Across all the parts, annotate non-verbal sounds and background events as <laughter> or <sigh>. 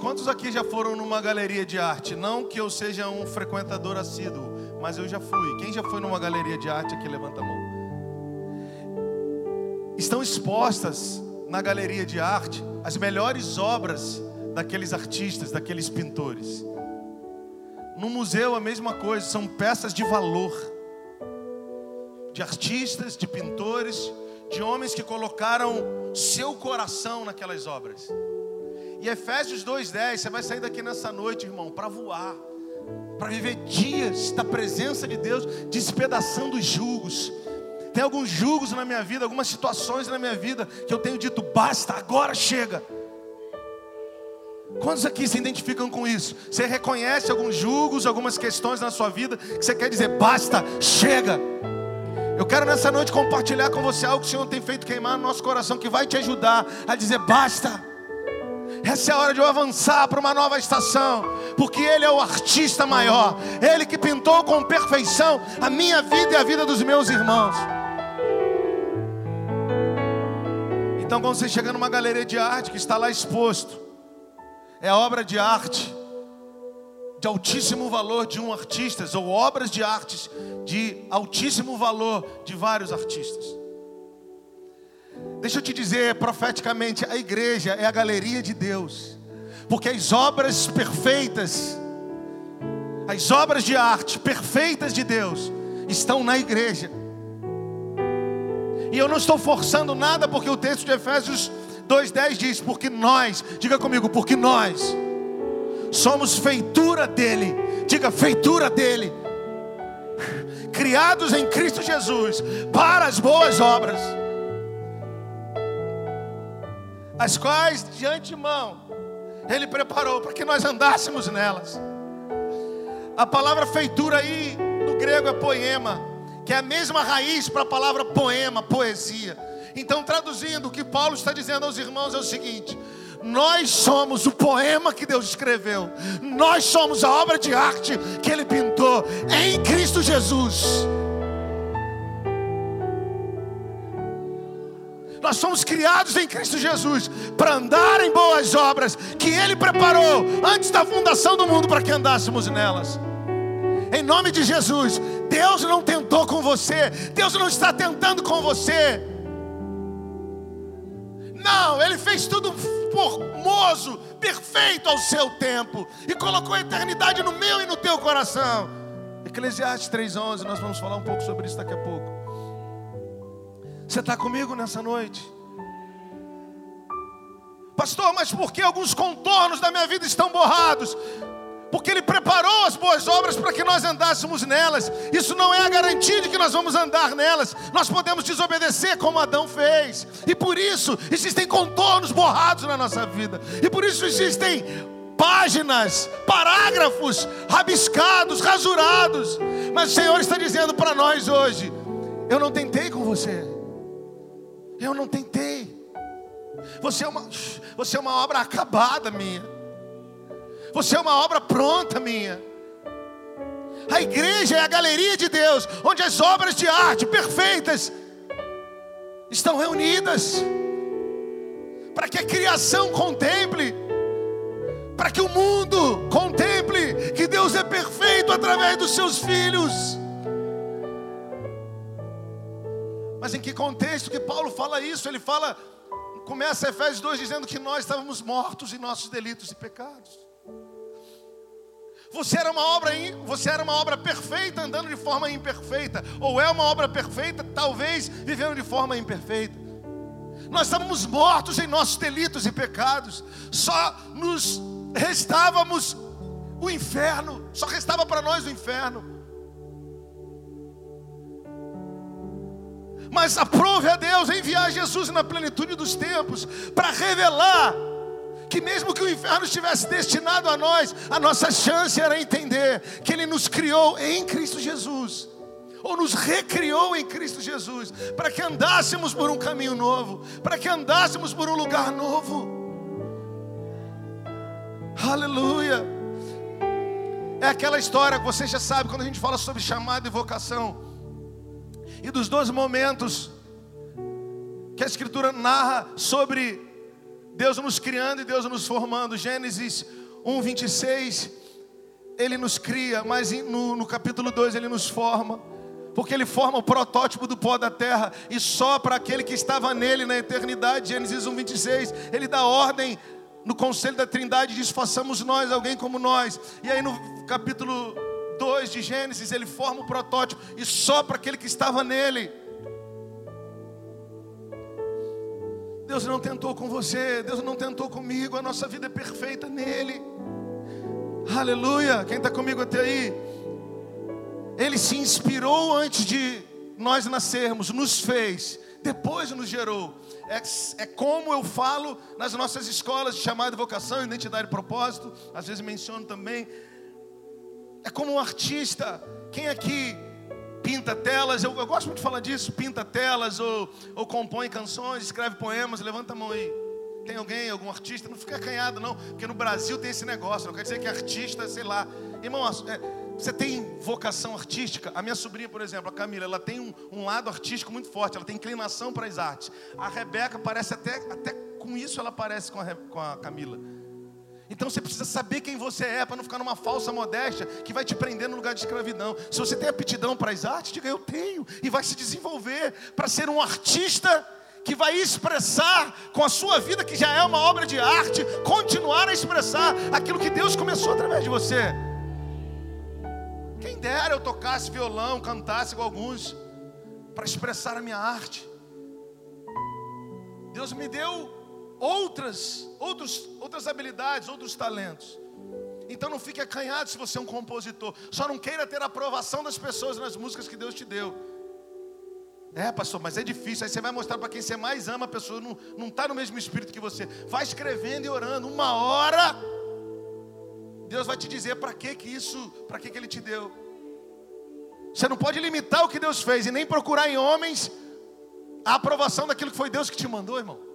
Quantos aqui já foram numa galeria de arte? Não que eu seja um frequentador assíduo, mas eu já fui. Quem já foi numa galeria de arte aqui, levanta a mão. Estão expostas na galeria de arte as melhores obras daqueles artistas, daqueles pintores. No museu a mesma coisa, são peças de valor de artistas, de pintores, de homens que colocaram seu coração naquelas obras. E Efésios 2:10, você vai sair daqui nessa noite, irmão, para voar, para viver dias da presença de Deus, despedaçando os julgos. Tem alguns julgos na minha vida, algumas situações na minha vida que eu tenho dito basta, agora chega. Quantos aqui se identificam com isso? Você reconhece alguns julgos, algumas questões na sua vida que você quer dizer basta, chega. Eu quero nessa noite compartilhar com você algo que o Senhor tem feito queimar no nosso coração, que vai te ajudar a dizer basta. Essa é a hora de eu avançar para uma nova estação, porque Ele é o artista maior, Ele que pintou com perfeição a minha vida e a vida dos meus irmãos. Então, quando você chega numa galeria de arte que está lá exposto, é obra de arte de altíssimo valor de um artista, ou obras de artes de altíssimo valor de vários artistas. Deixa eu te dizer profeticamente: a igreja é a galeria de Deus, porque as obras perfeitas, as obras de arte perfeitas de Deus, estão na igreja. E eu não estou forçando nada, porque o texto de Efésios 2,10 diz: Porque nós, diga comigo, porque nós somos feitura dele, diga feitura dele, criados em Cristo Jesus para as boas obras as quais de antemão Ele preparou para que nós andássemos nelas. A palavra feitura aí no grego é poema, que é a mesma raiz para a palavra poema, poesia. Então, traduzindo, o que Paulo está dizendo aos irmãos é o seguinte: nós somos o poema que Deus escreveu, nós somos a obra de arte que Ele pintou em Cristo Jesus. Nós somos criados em Cristo Jesus para andar em boas obras que Ele preparou antes da fundação do mundo para que andássemos nelas. Em nome de Jesus, Deus não tentou com você, Deus não está tentando com você. Não, Ele fez tudo formoso, perfeito ao seu tempo e colocou a eternidade no meu e no teu coração. Eclesiastes 3,11, nós vamos falar um pouco sobre isso daqui a pouco. Você está comigo nessa noite? Pastor, mas por que alguns contornos da minha vida estão borrados? Porque Ele preparou as boas obras para que nós andássemos nelas. Isso não é a garantia de que nós vamos andar nelas. Nós podemos desobedecer como Adão fez. E por isso existem contornos borrados na nossa vida. E por isso existem páginas, parágrafos rabiscados, rasurados. Mas o Senhor está dizendo para nós hoje: Eu não tentei com você. Eu não tentei. Você é uma, você é uma obra acabada minha. Você é uma obra pronta minha. A igreja é a galeria de Deus, onde as obras de arte perfeitas estão reunidas. Para que a criação contemple, para que o mundo contemple que Deus é perfeito através dos seus filhos. Mas em que contexto que Paulo fala isso? Ele fala, começa Efésios 2 dizendo que nós estávamos mortos em nossos delitos e pecados. Você era uma obra, você era uma obra perfeita andando de forma imperfeita, ou é uma obra perfeita, talvez vivendo de forma imperfeita. Nós estávamos mortos em nossos delitos e pecados. Só nos restávamos o inferno, só restava para nós o inferno. Mas aprove a Deus enviar Jesus na plenitude dos tempos para revelar que mesmo que o inferno estivesse destinado a nós, a nossa chance era entender que Ele nos criou em Cristo Jesus, ou nos recriou em Cristo Jesus, para que andássemos por um caminho novo, para que andássemos por um lugar novo. Aleluia! É aquela história que você já sabe quando a gente fala sobre chamado e vocação e dos dois momentos que a Escritura narra sobre Deus nos criando e Deus nos formando. Gênesis 1, 26, Ele nos cria, mas no, no capítulo 2 Ele nos forma. Porque Ele forma o protótipo do pó da terra e só para aquele que estava nele na eternidade. Gênesis 1, 26, Ele dá ordem no conselho da Trindade diz: façamos nós alguém como nós. E aí no capítulo 2 de Gênesis, ele forma o protótipo e só para aquele que estava nele. Deus não tentou com você, Deus não tentou comigo, a nossa vida é perfeita nele. Aleluia. Quem está comigo até aí? Ele se inspirou antes de nós nascermos, nos fez, depois nos gerou. É, é como eu falo nas nossas escolas de chamada vocação, identidade e propósito, às vezes menciono também. É como um artista. Quem aqui pinta telas? Eu, eu gosto muito de falar disso. Pinta telas ou, ou compõe canções, escreve poemas. Levanta a mão aí. Tem alguém, algum artista? Não fica acanhado, não, porque no Brasil tem esse negócio. Não quer dizer que artista, sei lá. Irmão, é, você tem vocação artística? A minha sobrinha, por exemplo, a Camila, ela tem um, um lado artístico muito forte, ela tem inclinação para as artes. A Rebeca parece até, até com isso ela parece com a, com a Camila. Então você precisa saber quem você é para não ficar numa falsa modéstia que vai te prender no lugar de escravidão. Se você tem aptidão para as artes, diga eu tenho e vai se desenvolver para ser um artista que vai expressar com a sua vida que já é uma obra de arte, continuar a expressar aquilo que Deus começou através de você. Quem dera eu tocasse violão, cantasse com alguns, para expressar a minha arte. Deus me deu outras, outros, outras habilidades, outros talentos. Então não fique acanhado se você é um compositor. Só não queira ter a aprovação das pessoas nas músicas que Deus te deu. É, pastor, mas é difícil. Aí você vai mostrar para quem você mais ama, a pessoa não está no mesmo espírito que você. Vai escrevendo e orando. Uma hora Deus vai te dizer para que que isso, para que que ele te deu. Você não pode limitar o que Deus fez e nem procurar em homens a aprovação daquilo que foi Deus que te mandou, irmão.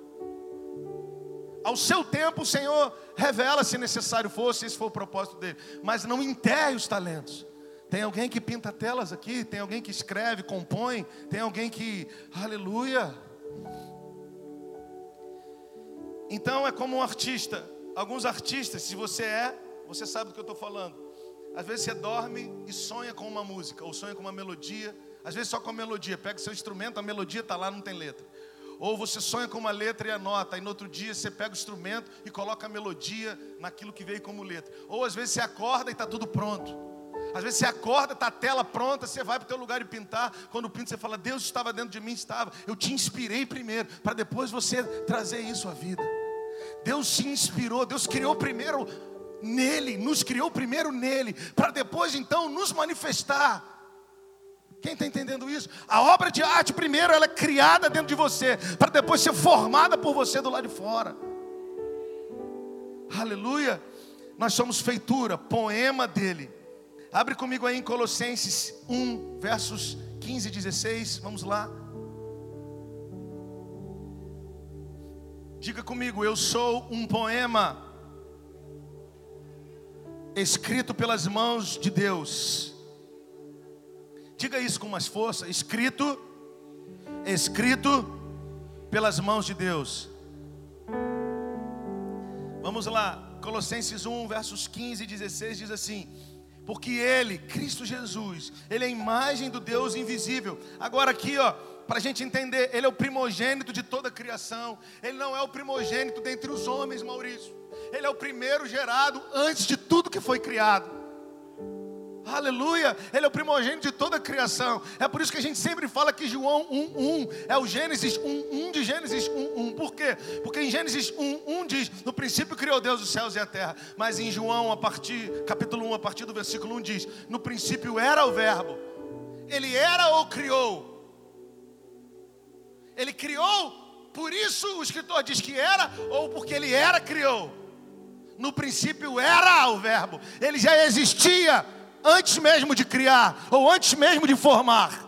Ao seu tempo o Senhor revela se necessário for, se esse for o propósito dele, mas não enterre os talentos. Tem alguém que pinta telas aqui, tem alguém que escreve, compõe, tem alguém que, aleluia. Então é como um artista. Alguns artistas, se você é, você sabe do que eu estou falando. Às vezes você dorme e sonha com uma música, ou sonha com uma melodia. Às vezes só com a melodia. Pega seu instrumento, a melodia está lá, não tem letra. Ou você sonha com uma letra e anota, e no outro dia você pega o instrumento e coloca a melodia naquilo que veio como letra. Ou às vezes você acorda e está tudo pronto. Às vezes você acorda, está a tela pronta, você vai para o teu lugar de pintar. Quando pinta, você fala, Deus estava dentro de mim, estava. Eu te inspirei primeiro, para depois você trazer isso à vida. Deus se inspirou, Deus criou primeiro nele, nos criou primeiro nele, para depois então nos manifestar. Quem está entendendo isso? A obra de arte, primeiro, ela é criada dentro de você, para depois ser formada por você do lado de fora. Aleluia. Nós somos feitura, poema dele. Abre comigo aí em Colossenses 1, versos 15 e 16. Vamos lá. Diga comigo, eu sou um poema escrito pelas mãos de Deus. Diga isso com mais força: escrito, escrito pelas mãos de Deus. Vamos lá, Colossenses 1, versos 15 e 16 diz assim: Porque Ele, Cristo Jesus, Ele é a imagem do Deus invisível. Agora aqui, ó, para a gente entender, Ele é o primogênito de toda a criação. Ele não é o primogênito dentre os homens, Maurício. Ele é o primeiro gerado antes de tudo que foi criado. Aleluia, Ele é o primogênito de toda a criação. É por isso que a gente sempre fala que João 1:1 é o Gênesis 1:1 de Gênesis 1:1. Por quê? Porque em Gênesis 1:1 diz: "No princípio criou Deus os céus e a terra". Mas em João, a partir capítulo 1, a partir do versículo 1 diz: "No princípio era o verbo". Ele era ou criou? Ele criou, por isso o escritor diz que era ou porque ele era criou? No princípio era o Verbo, ele já existia antes mesmo de criar, ou antes mesmo de formar.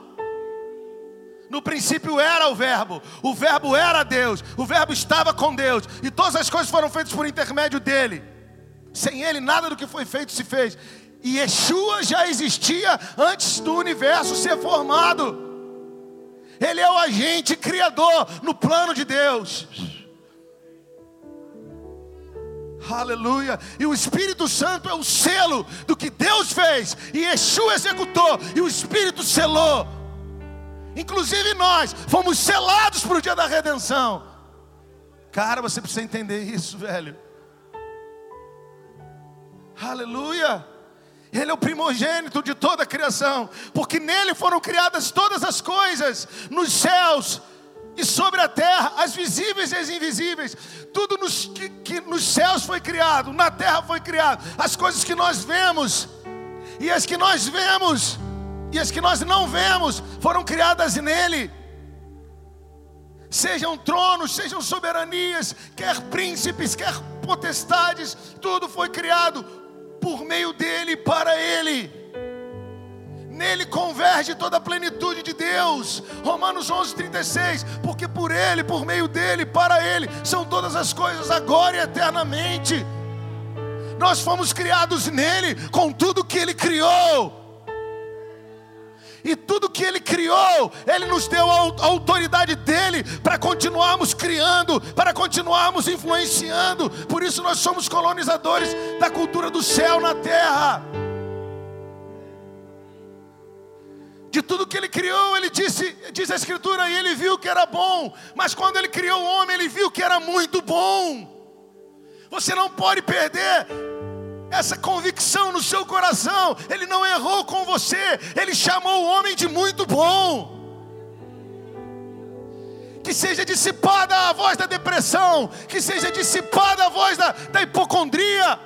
No princípio era o Verbo, o Verbo era Deus, o Verbo estava com Deus, e todas as coisas foram feitas por intermédio dele. Sem ele, nada do que foi feito se fez. E Yeshua já existia antes do universo ser formado. Ele é o agente criador no plano de Deus. Aleluia. E o Espírito Santo é o selo do que Deus fez. E Yeshua executou. E o Espírito selou. Inclusive nós fomos selados para o dia da redenção. Cara, você precisa entender isso, velho. Aleluia. Ele é o primogênito de toda a criação, porque nele foram criadas todas as coisas, nos céus e sobre a terra, as visíveis e as invisíveis. Tudo nos, que, que nos céus foi criado, na terra foi criado. As coisas que nós vemos e as que nós vemos e as que nós não vemos foram criadas nele. Sejam tronos, sejam soberanias, quer príncipes, quer potestades, tudo foi criado por meio dele, para ele. Nele converge toda a plenitude de Deus. Romanos 36. Porque por ele, por meio dele, para ele são todas as coisas agora e eternamente. Nós fomos criados nele com tudo que ele criou. E tudo que Ele criou, Ele nos deu a autoridade dele para continuarmos criando, para continuarmos influenciando. Por isso nós somos colonizadores da cultura do céu na terra. De tudo que ele criou, ele disse, diz a Escritura, e ele viu que era bom. Mas quando ele criou o homem, ele viu que era muito bom. Você não pode perder essa convicção no seu coração. Ele não errou com você, ele chamou o homem de muito bom. Que seja dissipada a voz da depressão, que seja dissipada a voz da, da hipocondria.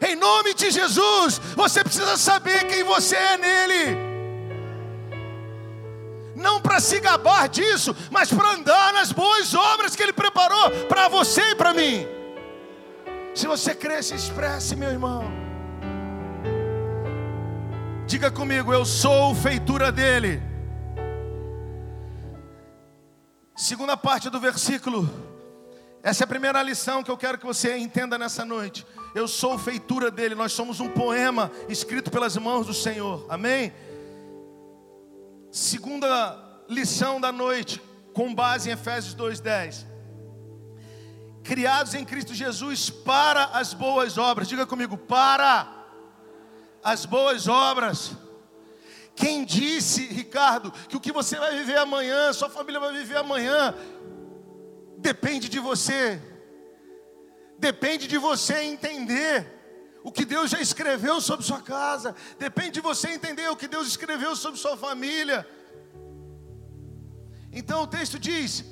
Em nome de Jesus, você precisa saber quem você é nele. Não para se gabar disso, mas para andar nas boas obras que Ele preparou para você e para mim. Se você crê, se expresse, meu irmão. Diga comigo, eu sou feitura dele. Segunda parte do versículo. Essa é a primeira lição que eu quero que você entenda nessa noite. Eu sou feitura dele. Nós somos um poema escrito pelas mãos do Senhor. Amém? Segunda lição da noite, com base em Efésios 2:10 criados em Cristo Jesus para as boas obras. Diga comigo, para as boas obras. Quem disse, Ricardo, que o que você vai viver amanhã, sua família vai viver amanhã, depende de você. Depende de você entender o que Deus já escreveu sobre sua casa. Depende de você entender o que Deus escreveu sobre sua família. Então o texto diz: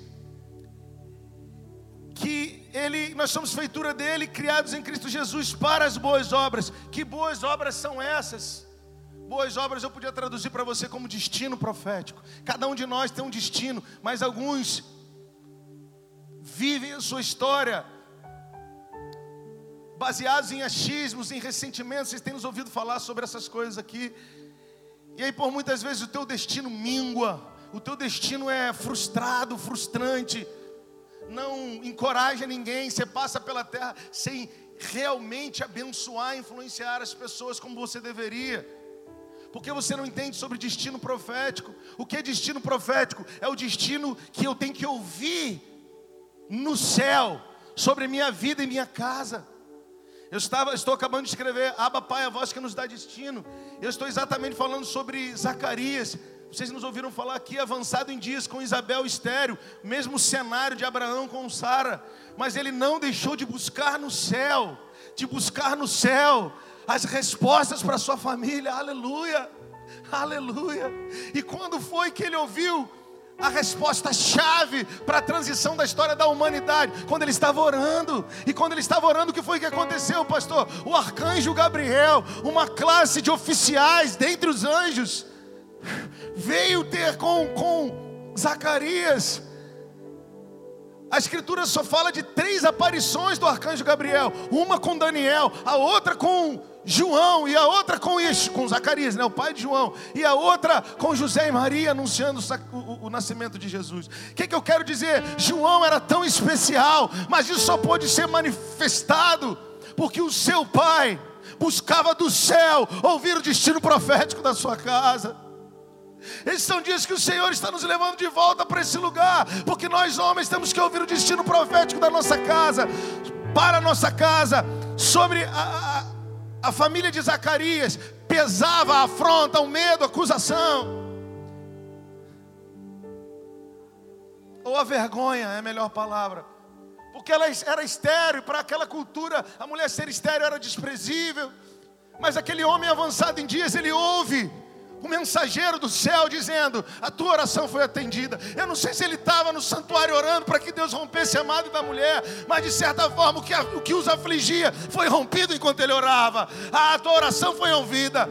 que ele, nós somos feitura dele, criados em Cristo Jesus para as boas obras. Que boas obras são essas? Boas obras eu podia traduzir para você como destino profético. Cada um de nós tem um destino, mas alguns vivem a sua história baseados em achismos, em ressentimentos. Vocês têm nos ouvido falar sobre essas coisas aqui. E aí, por muitas vezes, o teu destino mingua, o teu destino é frustrado, frustrante não encoraja ninguém, você passa pela terra sem realmente abençoar, influenciar as pessoas como você deveria. Porque você não entende sobre destino profético. O que é destino profético? É o destino que eu tenho que ouvir no céu sobre minha vida e minha casa. Eu estava, estou acabando de escrever Aba Pai, a voz que nos dá destino. Eu estou exatamente falando sobre Zacarias, vocês nos ouviram falar aqui, avançado em dias com Isabel estéreo, mesmo cenário de Abraão com Sara, mas ele não deixou de buscar no céu, de buscar no céu as respostas para sua família. Aleluia. Aleluia. E quando foi que ele ouviu a resposta chave para a transição da história da humanidade, quando ele estava orando. E quando ele estava orando, o que foi que aconteceu, pastor? O arcanjo Gabriel, uma classe de oficiais dentre os anjos, veio ter com, com Zacarias. A escritura só fala de três aparições do arcanjo Gabriel: uma com Daniel, a outra com João, e a outra com, com Zacarias, né, o pai de João, e a outra com José e Maria anunciando o, o, o nascimento de Jesus. O que, que eu quero dizer? João era tão especial, mas isso só pôde ser manifestado porque o seu pai buscava do céu ouvir o destino profético da sua casa. Esses são dias que o Senhor está nos levando de volta para esse lugar, porque nós homens temos que ouvir o destino profético da nossa casa. para a nossa casa, sobre a, a, a família de Zacarias, pesava a afronta, o medo, a acusação. Ou a vergonha é a melhor palavra. Porque ela era estéreo, para aquela cultura, a mulher ser estéreo era desprezível. Mas aquele homem avançado em dias, ele ouve o mensageiro do céu dizendo: A tua oração foi atendida. Eu não sei se ele estava no santuário orando para que Deus rompesse a madre da mulher, mas de certa forma o que, o que os afligia foi rompido enquanto ele orava. A tua oração foi ouvida.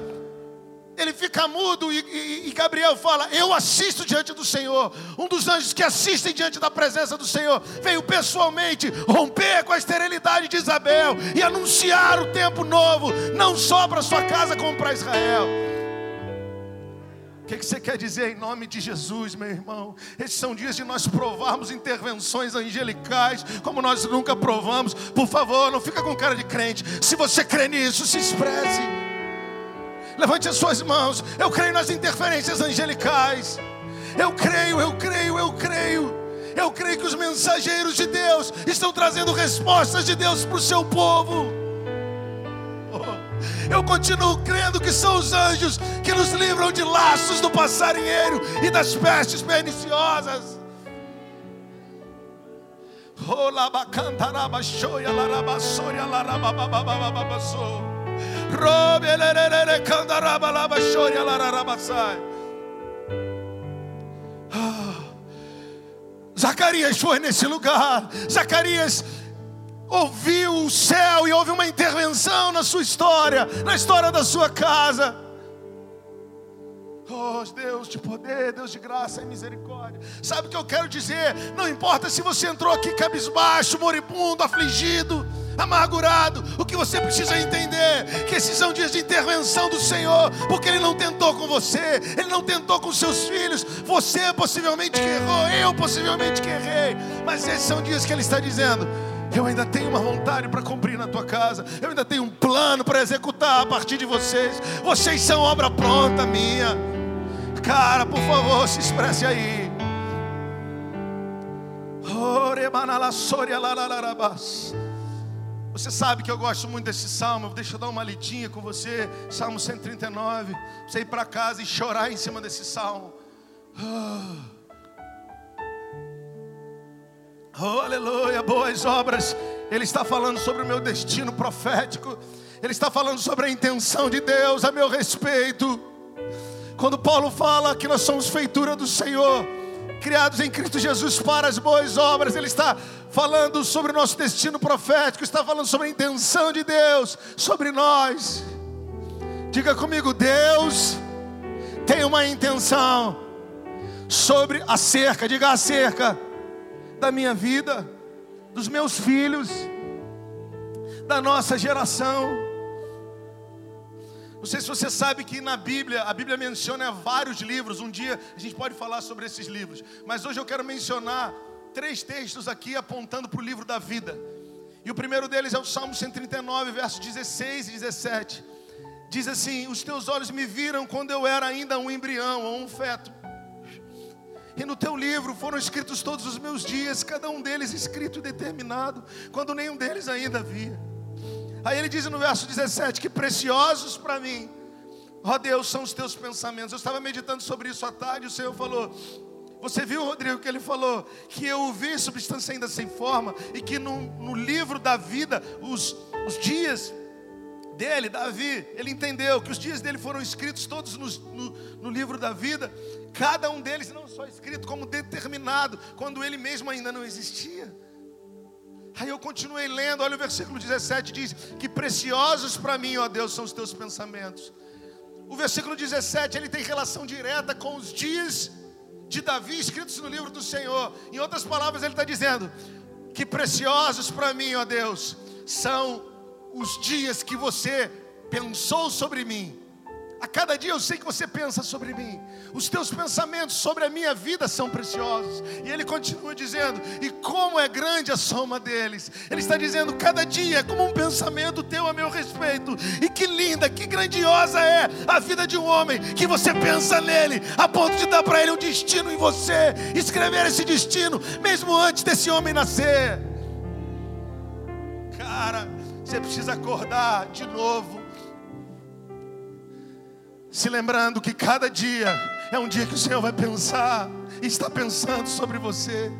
Ele fica mudo e, e, e, Gabriel fala: Eu assisto diante do Senhor. Um dos anjos que assistem diante da presença do Senhor veio pessoalmente romper com a esterilidade de Isabel e anunciar o tempo novo, não só para sua casa, como para Israel. Que, que você quer dizer em nome de Jesus, meu irmão? Esses são dias de nós provarmos intervenções angelicais como nós nunca provamos. Por favor, não fica com cara de crente. Se você crê nisso, se expresse. Levante as suas mãos. Eu creio nas interferências angelicais. Eu creio, eu creio, eu creio. Eu creio que os mensageiros de Deus estão trazendo respostas de Deus para o seu povo. Eu continuo crendo que são os anjos que nos livram de laços do passarinheiro e das pestes perniciosas. Ah, Zacarias foi nesse lugar. Zacarias ouviu o céu e houve uma intervenção na sua história, na história da sua casa. Oh, Deus de poder, Deus de graça e misericórdia. Sabe o que eu quero dizer? Não importa se você entrou aqui cabisbaixo, moribundo, afligido, amargurado. O que você precisa entender que esses são dias de intervenção do Senhor, porque Ele não tentou com você, Ele não tentou com seus filhos. Você possivelmente que errou, eu possivelmente que errei, mas esses são dias que Ele está dizendo: eu ainda tenho uma vontade para cumprir na tua casa. Eu ainda tenho um plano para executar a partir de vocês. Vocês são obra pronta minha. Cara, por favor, se expresse aí. Você sabe que eu gosto muito desse salmo. Deixa eu dar uma lidinha com você. Salmo 139. Você ir para casa e chorar em cima desse salmo. Oh. Oh, aleluia, boas obras. Ele está falando sobre o meu destino profético. Ele está falando sobre a intenção de Deus a meu respeito. Quando Paulo fala que nós somos feitura do Senhor, criados em Cristo Jesus para as boas obras, ele está falando sobre o nosso destino profético, está falando sobre a intenção de Deus sobre nós. Diga comigo, Deus tem uma intenção sobre a cerca, diga a cerca da minha vida, dos meus filhos, da nossa geração. Não sei se você sabe que na Bíblia, a Bíblia menciona vários livros. Um dia a gente pode falar sobre esses livros. Mas hoje eu quero mencionar três textos aqui apontando para o livro da vida. E o primeiro deles é o Salmo 139, versos 16 e 17. Diz assim: Os teus olhos me viram quando eu era ainda um embrião ou um feto e no teu livro foram escritos todos os meus dias, cada um deles escrito e determinado, quando nenhum deles ainda havia. Aí ele diz no verso 17: Que preciosos para mim, ó Deus, são os teus pensamentos. Eu estava meditando sobre isso à tarde, o Senhor falou. Você viu, Rodrigo, que ele falou que eu vi substância ainda sem forma e que no, no livro da vida, os, os dias dele, Davi, ele entendeu que os dias dele foram escritos todos no, no, no livro da vida cada um deles não só escrito, como determinado, quando ele mesmo ainda não existia. Aí eu continuei lendo, olha o versículo 17: diz que preciosos para mim, ó Deus, são os teus pensamentos. O versículo 17 ele tem relação direta com os dias de Davi escritos no livro do Senhor. Em outras palavras, ele está dizendo que preciosos para mim, ó Deus, são os dias que você pensou sobre mim a cada dia eu sei que você pensa sobre mim. Os teus pensamentos sobre a minha vida são preciosos. E ele continua dizendo: E como é grande a soma deles. Ele está dizendo: Cada dia é como um pensamento teu a meu respeito. E que linda, que grandiosa é a vida de um homem que você pensa nele, a ponto de dar para ele um destino em você, escrever esse destino, mesmo antes desse homem nascer. Cara, você precisa acordar de novo. Se lembrando que cada dia é um dia que o Senhor vai pensar e está pensando sobre você.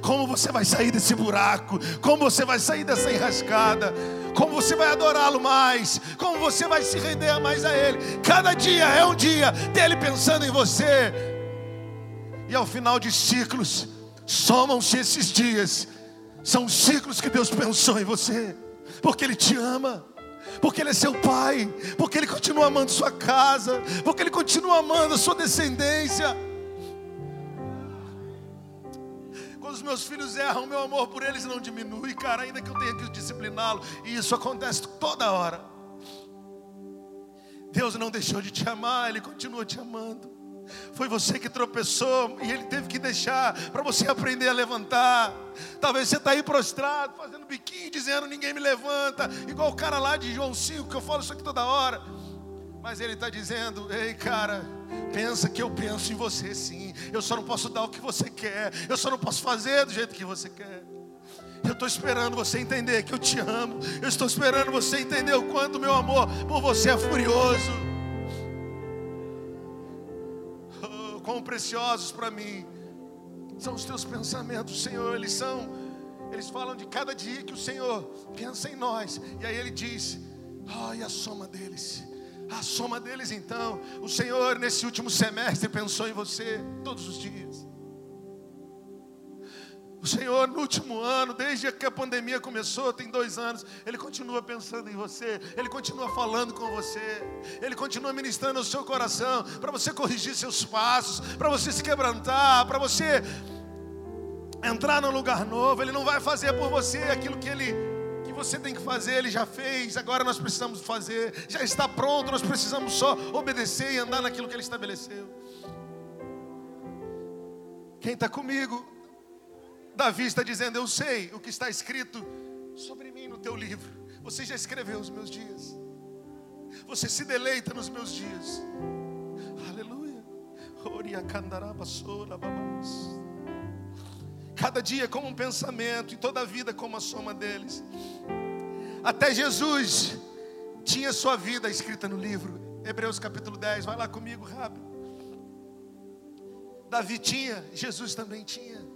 Como você vai sair desse buraco? Como você vai sair dessa enrascada? Como você vai adorá-lo mais? Como você vai se render mais a Ele? Cada dia é um dia dele pensando em você. E ao final de ciclos, somam-se esses dias. São ciclos que Deus pensou em você, porque Ele te ama porque Ele é seu pai, porque Ele continua amando sua casa, porque Ele continua amando a sua descendência. Quando os meus filhos erram, meu amor por eles não diminui, cara, ainda que eu tenha que discipliná-lo, e isso acontece toda hora. Deus não deixou de te amar, Ele continua te amando. Foi você que tropeçou e Ele teve que deixar para você aprender a levantar. Talvez você está aí prostrado, fazendo biquinho, dizendo ninguém me levanta, igual o cara lá de João 5, que eu falo isso aqui toda hora. Mas Ele está dizendo: ei, cara, pensa que eu penso em você sim. Eu só não posso dar o que você quer. Eu só não posso fazer do jeito que você quer. Eu estou esperando você entender que eu te amo. Eu estou esperando você entender o quanto meu amor por você é furioso. Quão preciosos para mim são os teus pensamentos, Senhor. Eles são, eles falam de cada dia que o Senhor pensa em nós. E aí Ele diz: e a soma deles a soma deles, então, o Senhor, nesse último semestre, pensou em você todos os dias. O Senhor, no último ano, desde que a pandemia começou, tem dois anos, Ele continua pensando em você, Ele continua falando com você, Ele continua ministrando o seu coração, para você corrigir seus passos, para você se quebrantar, para você entrar num lugar novo. Ele não vai fazer por você aquilo que Ele você tem que fazer, Ele já fez, agora nós precisamos fazer, já está pronto, nós precisamos só obedecer e andar naquilo que Ele estabeleceu. Quem está comigo? Davi está dizendo: Eu sei o que está escrito sobre mim no teu livro. Você já escreveu os meus dias. Você se deleita nos meus dias. Aleluia. Cada dia como um pensamento e toda a vida como a soma deles. Até Jesus tinha sua vida escrita no livro. Hebreus capítulo 10, vai lá comigo rápido. Davi tinha, Jesus também tinha.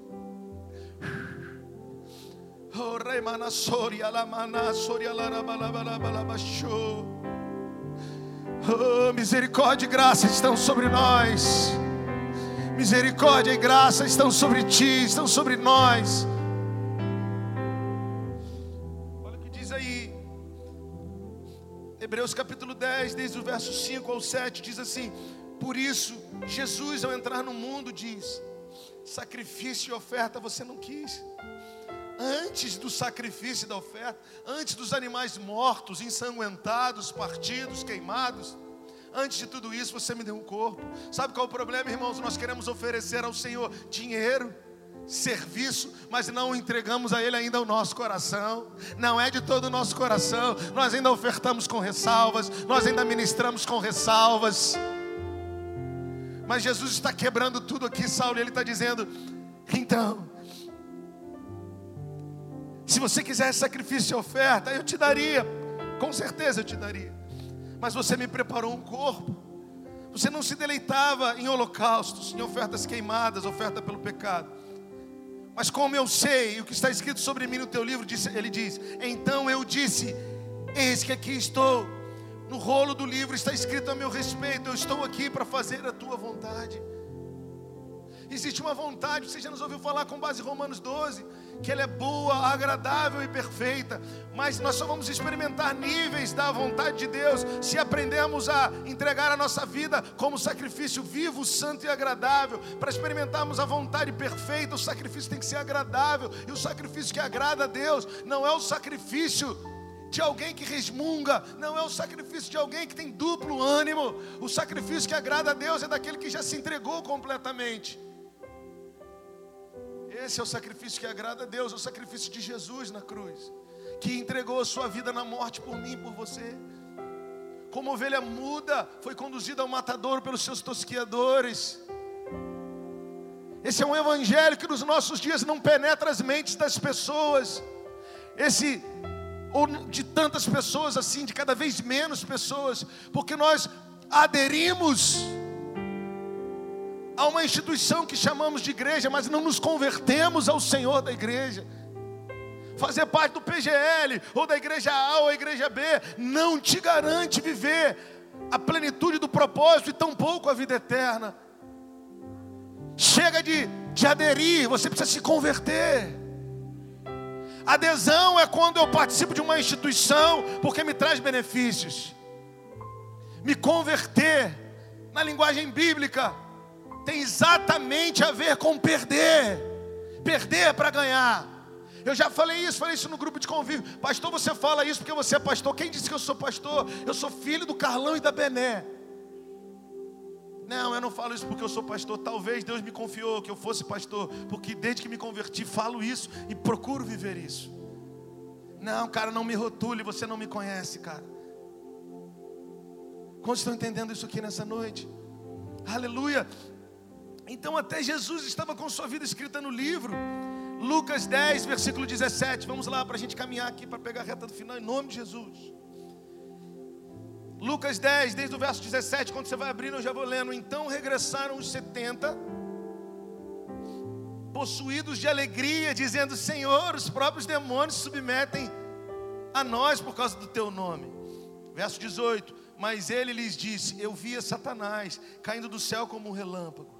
Oh, misericórdia e graça estão sobre nós. Misericórdia e graça estão sobre ti, estão sobre nós. Olha o que diz aí. Hebreus capítulo 10, desde o verso 5 ao 7, diz assim: Por isso, Jesus, ao entrar no mundo, diz: Sacrifício e oferta você não quis. Antes do sacrifício e da oferta, antes dos animais mortos, ensanguentados, partidos, queimados, Antes de tudo isso, você me deu um corpo. Sabe qual é o problema, irmãos? Nós queremos oferecer ao Senhor dinheiro, serviço, mas não entregamos a Ele ainda o nosso coração. Não é de todo o nosso coração. Nós ainda ofertamos com ressalvas, nós ainda ministramos com ressalvas. Mas Jesus está quebrando tudo aqui, Saulo, e Ele está dizendo: então, se você quiser sacrifício e oferta, eu te daria, com certeza eu te daria mas você me preparou um corpo. Você não se deleitava em holocaustos, em ofertas queimadas, oferta pelo pecado. Mas como eu sei o que está escrito sobre mim no teu livro, ele diz: Então eu disse: Eis que aqui estou. No rolo do livro está escrito a meu respeito: Eu estou aqui para fazer a tua vontade. Existe uma vontade, você já nos ouviu falar com base em Romanos 12, que ela é boa, agradável e perfeita, mas nós só vamos experimentar níveis da vontade de Deus se aprendermos a entregar a nossa vida como sacrifício vivo, santo e agradável. Para experimentarmos a vontade perfeita, o sacrifício tem que ser agradável, e o sacrifício que agrada a Deus não é o sacrifício de alguém que resmunga, não é o sacrifício de alguém que tem duplo ânimo. O sacrifício que agrada a Deus é daquele que já se entregou completamente. Esse é o sacrifício que agrada a Deus, é o sacrifício de Jesus na cruz, que entregou a sua vida na morte por mim por você. Como ovelha muda, foi conduzida ao matadouro pelos seus tosquiadores. Esse é um evangelho que nos nossos dias não penetra as mentes das pessoas. Esse ou de tantas pessoas assim, de cada vez menos pessoas, porque nós aderimos a uma instituição que chamamos de igreja, mas não nos convertemos ao Senhor da igreja. Fazer parte do PGL, ou da igreja A ou da igreja B, não te garante viver a plenitude do propósito e tampouco a vida eterna. Chega de, de aderir, você precisa se converter. Adesão é quando eu participo de uma instituição porque me traz benefícios. Me converter, na linguagem bíblica, tem exatamente a ver com perder. Perder para ganhar. Eu já falei isso, falei isso no grupo de convívio. Pastor, você fala isso porque você é pastor. Quem disse que eu sou pastor? Eu sou filho do Carlão e da Bené. Não, eu não falo isso porque eu sou pastor. Talvez Deus me confiou que eu fosse pastor, porque desde que me converti falo isso e procuro viver isso. Não, cara, não me rotule, você não me conhece, cara. Quantos estão entendendo isso aqui nessa noite? Aleluia. Então até Jesus estava com sua vida escrita no livro. Lucas 10, versículo 17. Vamos lá para a gente caminhar aqui para pegar a reta do final, em nome de Jesus. Lucas 10, desde o verso 17, quando você vai abrindo, eu já vou lendo. Então regressaram os 70, possuídos de alegria, dizendo: Senhor, os próprios demônios se submetem a nós por causa do teu nome. Verso 18: Mas ele lhes disse: Eu via Satanás caindo do céu como um relâmpago.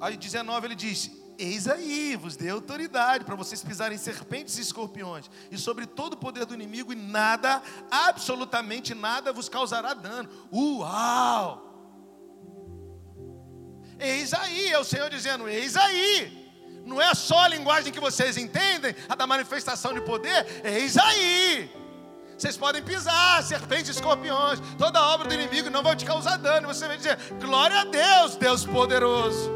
Aí 19 ele diz: Eis aí, vos dei autoridade para vocês pisarem serpentes e escorpiões, e sobre todo o poder do inimigo, e nada, absolutamente nada, vos causará dano. Uau! Eis aí, é o Senhor dizendo: Eis aí. Não é só a linguagem que vocês entendem, a da manifestação de poder, eis aí. Vocês podem pisar, serpentes escorpiões, toda obra do inimigo não vai te causar dano. Você vai dizer: Glória a Deus, Deus poderoso.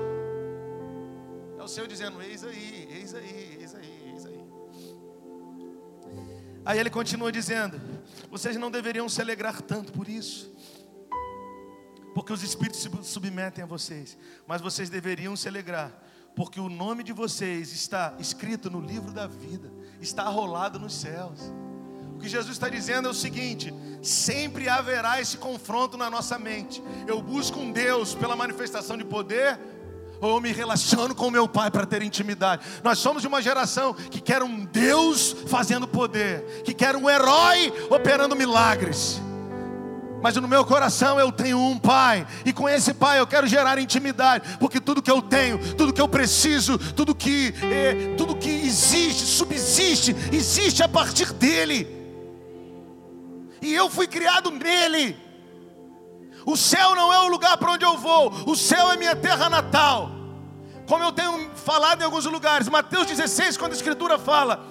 É o Senhor dizendo: Eis aí, eis aí, eis aí, eis aí. Aí ele continua dizendo: Vocês não deveriam se alegrar tanto por isso, porque os espíritos se submetem a vocês, mas vocês deveriam se alegrar, porque o nome de vocês está escrito no livro da vida, está arrolado nos céus. O que Jesus está dizendo é o seguinte: sempre haverá esse confronto na nossa mente. Eu busco um Deus pela manifestação de poder, ou me relaciono com meu pai para ter intimidade. Nós somos de uma geração que quer um Deus fazendo poder, que quer um herói operando milagres. Mas no meu coração eu tenho um pai, e com esse pai eu quero gerar intimidade, porque tudo que eu tenho, tudo que eu preciso, tudo que, é, tudo que existe, subsiste, existe a partir dele. E eu fui criado nele. O céu não é o lugar para onde eu vou, o céu é minha terra natal. Como eu tenho falado em alguns lugares, Mateus 16, quando a Escritura fala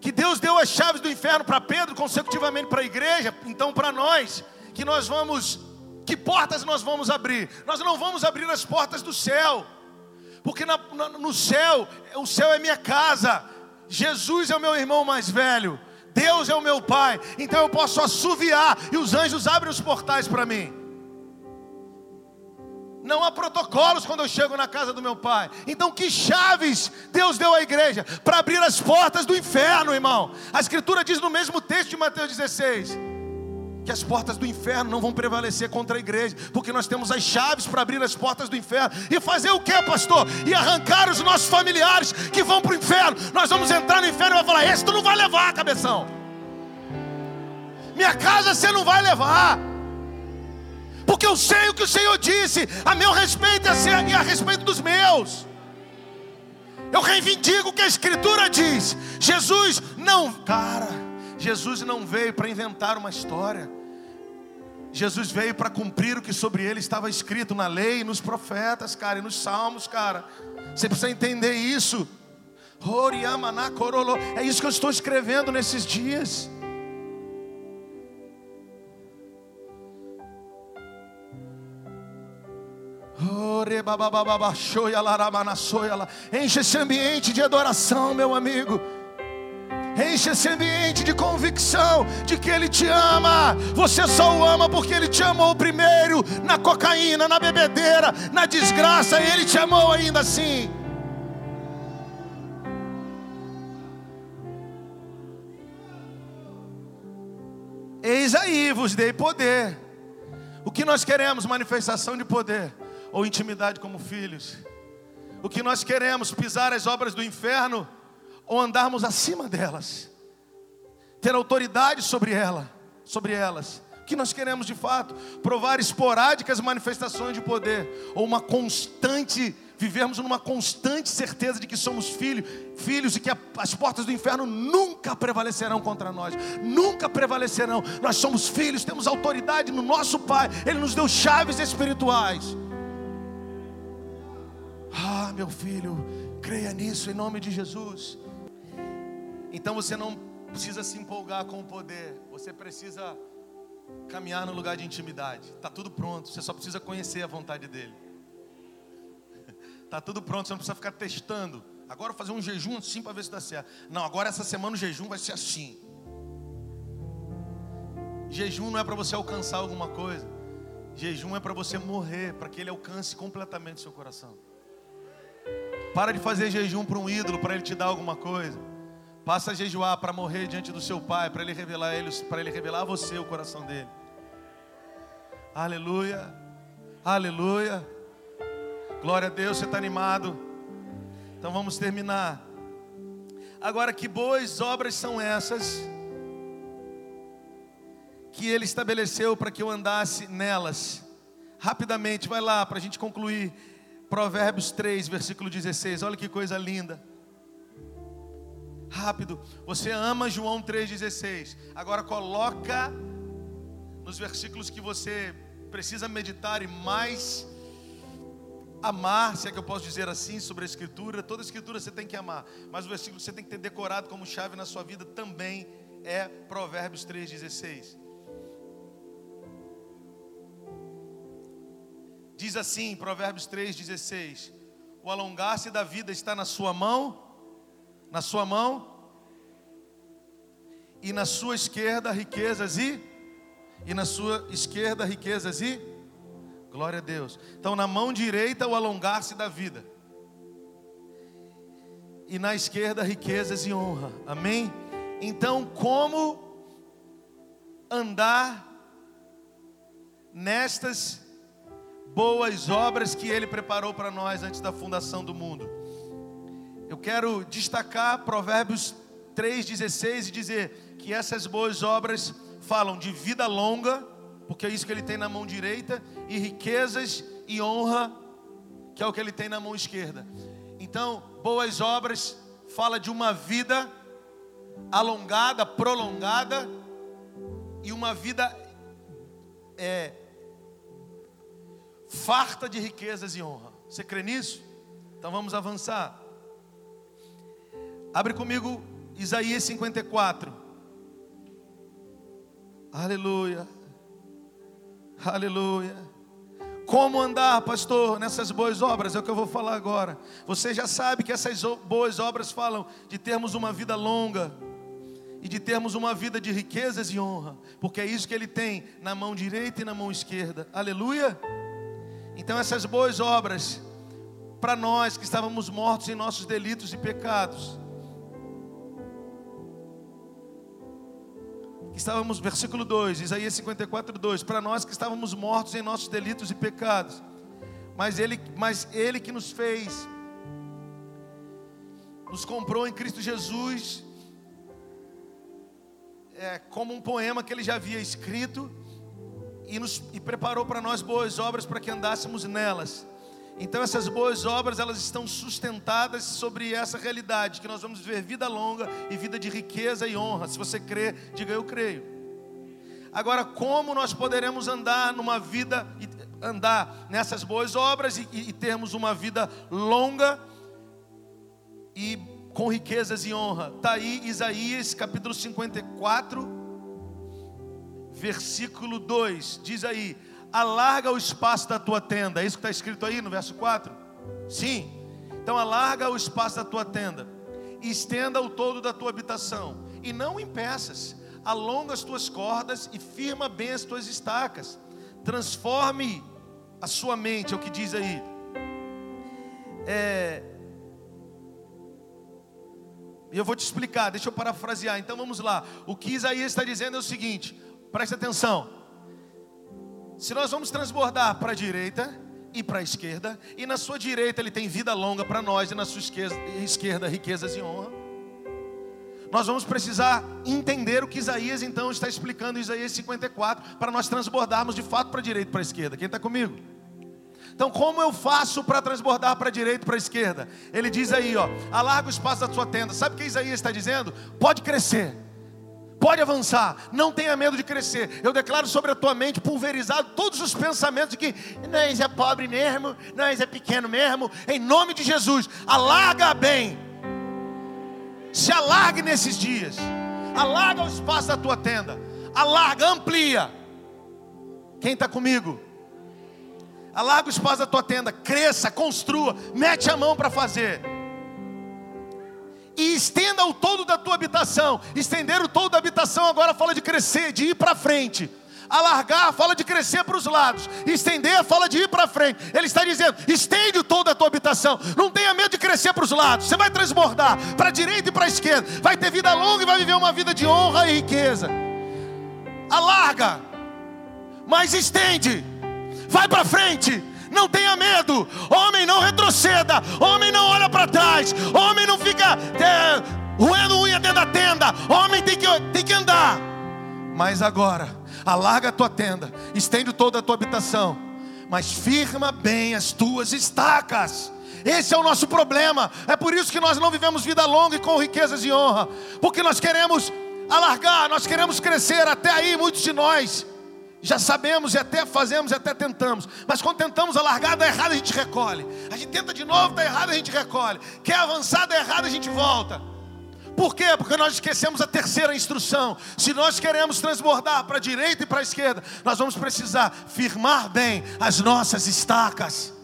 que Deus deu as chaves do inferno para Pedro, consecutivamente para a igreja, então para nós, que nós vamos, que portas nós vamos abrir? Nós não vamos abrir as portas do céu, porque na, na, no céu, o céu é minha casa, Jesus é o meu irmão mais velho. Deus é o meu Pai, então eu posso assoviar e os anjos abrem os portais para mim. Não há protocolos quando eu chego na casa do meu pai. Então, que chaves Deus deu à igreja para abrir as portas do inferno, irmão? A Escritura diz no mesmo texto de Mateus 16 que as portas do inferno não vão prevalecer contra a igreja, porque nós temos as chaves para abrir as portas do inferno. E fazer o que, pastor? E arrancar os nossos familiares que vão para o inferno. Nós vamos entrar no inferno e vai falar: esse tu não vai levar, cabeção. Minha casa você não vai levar. Porque eu sei o que o Senhor disse a meu respeito e a respeito dos meus. Eu reivindico o que a Escritura diz. Jesus não, cara. Jesus não veio para inventar uma história. Jesus veio para cumprir o que sobre ele estava escrito na lei, nos profetas, cara, e nos salmos, cara. Você precisa entender isso. É isso que eu estou escrevendo nesses dias. Enche esse ambiente de adoração, meu amigo. Enche esse ambiente de convicção de que Ele te ama. Você só o ama porque Ele te amou primeiro na cocaína, na bebedeira, na desgraça. E Ele te amou ainda assim. Eis aí, vos dei poder. O que nós queremos? Manifestação de poder ou intimidade como filhos. O que nós queremos? Pisar as obras do inferno ou andarmos acima delas. Ter autoridade sobre ela, sobre elas. O que nós queremos de fato? Provar esporádicas manifestações de poder ou uma constante vivermos numa constante certeza de que somos filhos, filhos e que a, as portas do inferno nunca prevalecerão contra nós, nunca prevalecerão. Nós somos filhos, temos autoridade no nosso Pai, Ele nos deu chaves espirituais. Ah, meu filho, creia nisso em nome de Jesus. Então você não precisa se empolgar com o poder, você precisa caminhar no lugar de intimidade. Está tudo pronto, você só precisa conhecer a vontade dEle. Está <laughs> tudo pronto, você não precisa ficar testando. Agora fazer um jejum assim para ver se dá certo. Não, agora essa semana o jejum vai ser assim. Jejum não é para você alcançar alguma coisa. Jejum é para você morrer, para que ele alcance completamente seu coração. Para de fazer jejum para um ídolo, para ele te dar alguma coisa. Passa a jejuar para morrer diante do seu pai, para ele revelar ele, para ele revelar a você o coração dele. Aleluia. Aleluia. Glória a Deus, você está animado? Então vamos terminar. Agora, que boas obras são essas que Ele estabeleceu para que eu andasse nelas? Rapidamente, vai lá para a gente concluir. Provérbios 3, versículo 16. Olha que coisa linda. Rápido. Você ama João 3,16. Agora coloca nos versículos que você precisa meditar e mais amar, se é que eu posso dizer assim, sobre a Escritura. Toda Escritura você tem que amar, mas o versículo que você tem que ter decorado como chave na sua vida também é Provérbios 3,16. Diz assim, Provérbios 3,16: O alongar-se da vida está na sua mão, na sua mão, e na sua esquerda riquezas e, e na sua esquerda riquezas e Glória a Deus. Então, na mão direita, o alongar-se da vida. E na esquerda, riquezas e honra. Amém? Então, como andar nestas boas obras que Ele preparou para nós antes da fundação do mundo? Eu quero destacar Provérbios 3,16 e dizer que essas boas obras falam de vida longa porque é isso que ele tem na mão direita, e riquezas e honra, que é o que ele tem na mão esquerda. Então, boas obras fala de uma vida alongada, prolongada, e uma vida é, farta de riquezas e honra. Você crê nisso? Então vamos avançar. Abre comigo Isaías 54. Aleluia. Aleluia. Como andar, pastor, nessas boas obras? É o que eu vou falar agora. Você já sabe que essas boas obras falam de termos uma vida longa e de termos uma vida de riquezas e honra, porque é isso que ele tem na mão direita e na mão esquerda. Aleluia. Então, essas boas obras, para nós que estávamos mortos em nossos delitos e pecados, estávamos, versículo 2, Isaías 54, 2, para nós que estávamos mortos em nossos delitos e pecados, mas Ele, mas Ele que nos fez, nos comprou em Cristo Jesus, é, como um poema que Ele já havia escrito, e, nos, e preparou para nós boas obras para que andássemos nelas. Então essas boas obras, elas estão sustentadas sobre essa realidade, que nós vamos viver vida longa e vida de riqueza e honra. Se você crê, diga eu creio. Agora, como nós poderemos andar numa vida, andar nessas boas obras e, e termos uma vida longa e com riquezas e honra? Está aí Isaías capítulo 54, versículo 2, diz aí: alarga o espaço da tua tenda. É isso que está escrito aí no verso 4? Sim. Então alarga o espaço da tua tenda, estenda o todo da tua habitação, e não em peças, alonga as tuas cordas e firma bem as tuas estacas. Transforme a sua mente, é o que diz aí. É, eu vou te explicar, deixa eu parafrasear. Então vamos lá. O que Isaías está dizendo é o seguinte: Preste atenção. Se nós vamos transbordar para a direita e para a esquerda, e na sua direita ele tem vida longa para nós, e na sua esquerda, esquerda riquezas e honra. Nós vamos precisar entender o que Isaías então está explicando Isaías 54, para nós transbordarmos de fato para a direita e para a esquerda. Quem está comigo? Então, como eu faço para transbordar para a direita e para a esquerda? Ele diz aí, ó, alarga o espaço da sua tenda. Sabe o que Isaías está dizendo? Pode crescer. Pode avançar, não tenha medo de crescer. Eu declaro sobre a tua mente pulverizado todos os pensamentos de que nós é pobre mesmo, nós é pequeno mesmo. Em nome de Jesus, alarga bem. Se alargue nesses dias. Alarga o espaço da tua tenda. Alarga, amplia. Quem está comigo? Alarga o espaço da tua tenda, cresça, construa, mete a mão para fazer. E estenda o todo da tua habitação. Estender o todo da habitação agora fala de crescer, de ir para frente. Alargar fala de crescer para os lados. Estender fala de ir para frente. Ele está dizendo: estende o todo da tua habitação. Não tenha medo de crescer para os lados. Você vai transbordar para a direita e para a esquerda. Vai ter vida longa e vai viver uma vida de honra e riqueza. Alarga, mas estende vai para frente. Não tenha medo, homem não retroceda, homem não olha para trás, homem não fica é, roendo unha dentro da tenda, homem tem que, tem que andar. Mas agora, alarga a tua tenda, estende toda a tua habitação, mas firma bem as tuas estacas. Esse é o nosso problema. É por isso que nós não vivemos vida longa e com riquezas e honra, porque nós queremos alargar, nós queremos crescer. Até aí, muitos de nós já sabemos e até fazemos e até tentamos. Mas quando tentamos alargar, dá errado, a gente recolhe. A gente tenta de novo, dá errado, a gente recolhe. Quer avançar, dá errado, a gente volta. Por quê? Porque nós esquecemos a terceira instrução. Se nós queremos transbordar para a direita e para a esquerda, nós vamos precisar firmar bem as nossas estacas.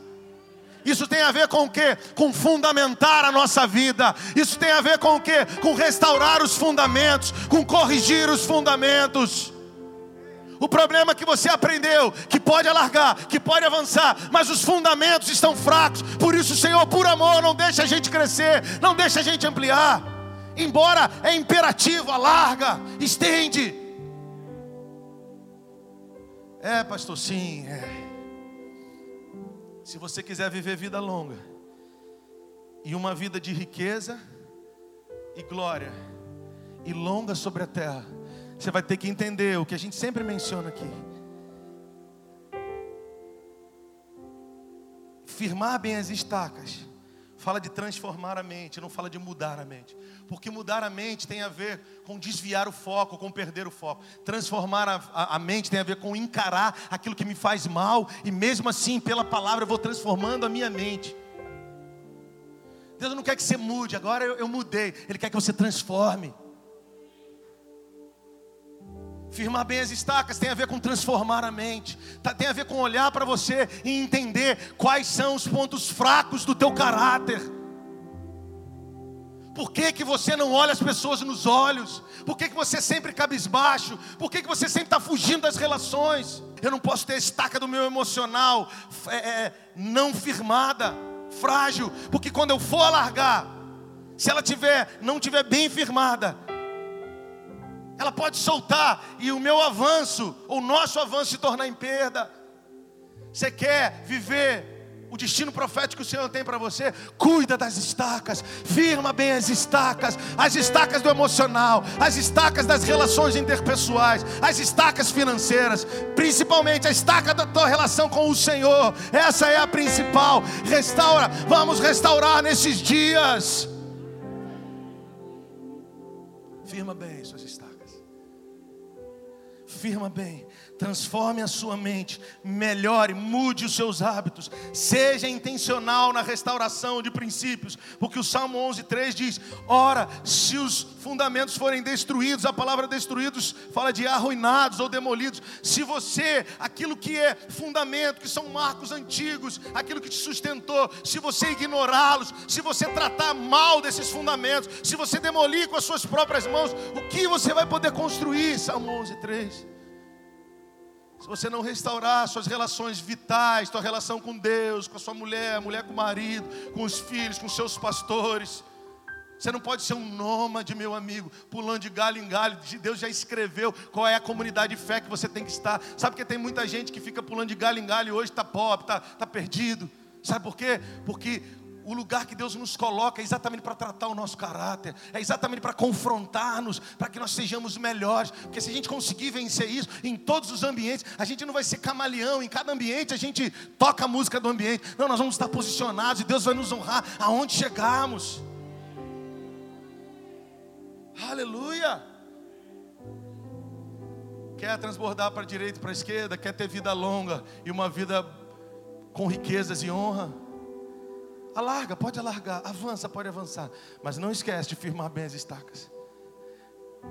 Isso tem a ver com o quê? Com fundamentar a nossa vida. Isso tem a ver com o quê? Com restaurar os fundamentos, com corrigir os fundamentos. O problema é que você aprendeu que pode alargar, que pode avançar, mas os fundamentos estão fracos. Por isso, Senhor, por amor, não deixa a gente crescer, não deixa a gente ampliar. Embora é imperativo, alarga, estende. É, pastor, sim, é. Se você quiser viver vida longa e uma vida de riqueza e glória e longa sobre a terra, você vai ter que entender o que a gente sempre menciona aqui. Firmar bem as estacas. Fala de transformar a mente, não fala de mudar a mente. Porque mudar a mente tem a ver com desviar o foco, com perder o foco. Transformar a, a, a, mente tem a ver com encarar aquilo que me faz mal, e mesmo assim, pela palavra, eu vou transformando a minha mente. Deus não quer que você mude, agora eu, eu mudei. Ele quer que você transforme. Firmar bem as estacas tem a ver com transformar a mente, tá, tem a ver com olhar para você e entender quais são os pontos fracos do teu caráter. Por que, que você não olha as pessoas nos olhos? Por que, que você sempre cabisbaixo? Por que, que você sempre está fugindo das relações? Eu não posso ter a estaca do meu emocional é, é, não firmada, frágil, porque quando eu for alargar, se ela tiver, não tiver bem firmada, ela pode soltar e o meu avanço, o nosso avanço se tornar em perda. Você quer viver o destino profético que o Senhor tem para você? Cuida das estacas, firma bem as estacas, as estacas do emocional, as estacas das relações interpessoais, as estacas financeiras, principalmente a estaca da tua relação com o Senhor. Essa é a principal. Restaura, vamos restaurar nesses dias. Firma bem suas estacas firma bem, transforme a sua mente, melhore, mude os seus hábitos, seja intencional na restauração de princípios, porque o Salmo 11:3 diz: "Ora, se os fundamentos forem destruídos, a palavra destruídos fala de arruinados ou demolidos. Se você, aquilo que é fundamento, que são marcos antigos, aquilo que te sustentou, se você ignorá-los, se você tratar mal desses fundamentos, se você demolir com as suas próprias mãos, o que você vai poder construir?" Salmo 11:3 se você não restaurar suas relações vitais, sua relação com Deus, com a sua mulher, mulher com o marido, com os filhos, com seus pastores, Você não pode ser um nômade, meu amigo, pulando de galho em galho. Deus já escreveu qual é a comunidade de fé que você tem que estar. Sabe que tem muita gente que fica pulando de galho em galho e hoje está pobre, está tá perdido. Sabe por quê? Porque o lugar que Deus nos coloca é exatamente para tratar o nosso caráter, é exatamente para confrontar-nos, para que nós sejamos melhores. Porque se a gente conseguir vencer isso em todos os ambientes, a gente não vai ser camaleão, em cada ambiente a gente toca a música do ambiente. Não, nós vamos estar posicionados e Deus vai nos honrar aonde chegarmos. Aleluia! Quer transbordar para a direita e para a esquerda, quer ter vida longa e uma vida com riquezas e honra. Alarga, pode alargar, avança, pode avançar, mas não esquece de firmar bem as estacas.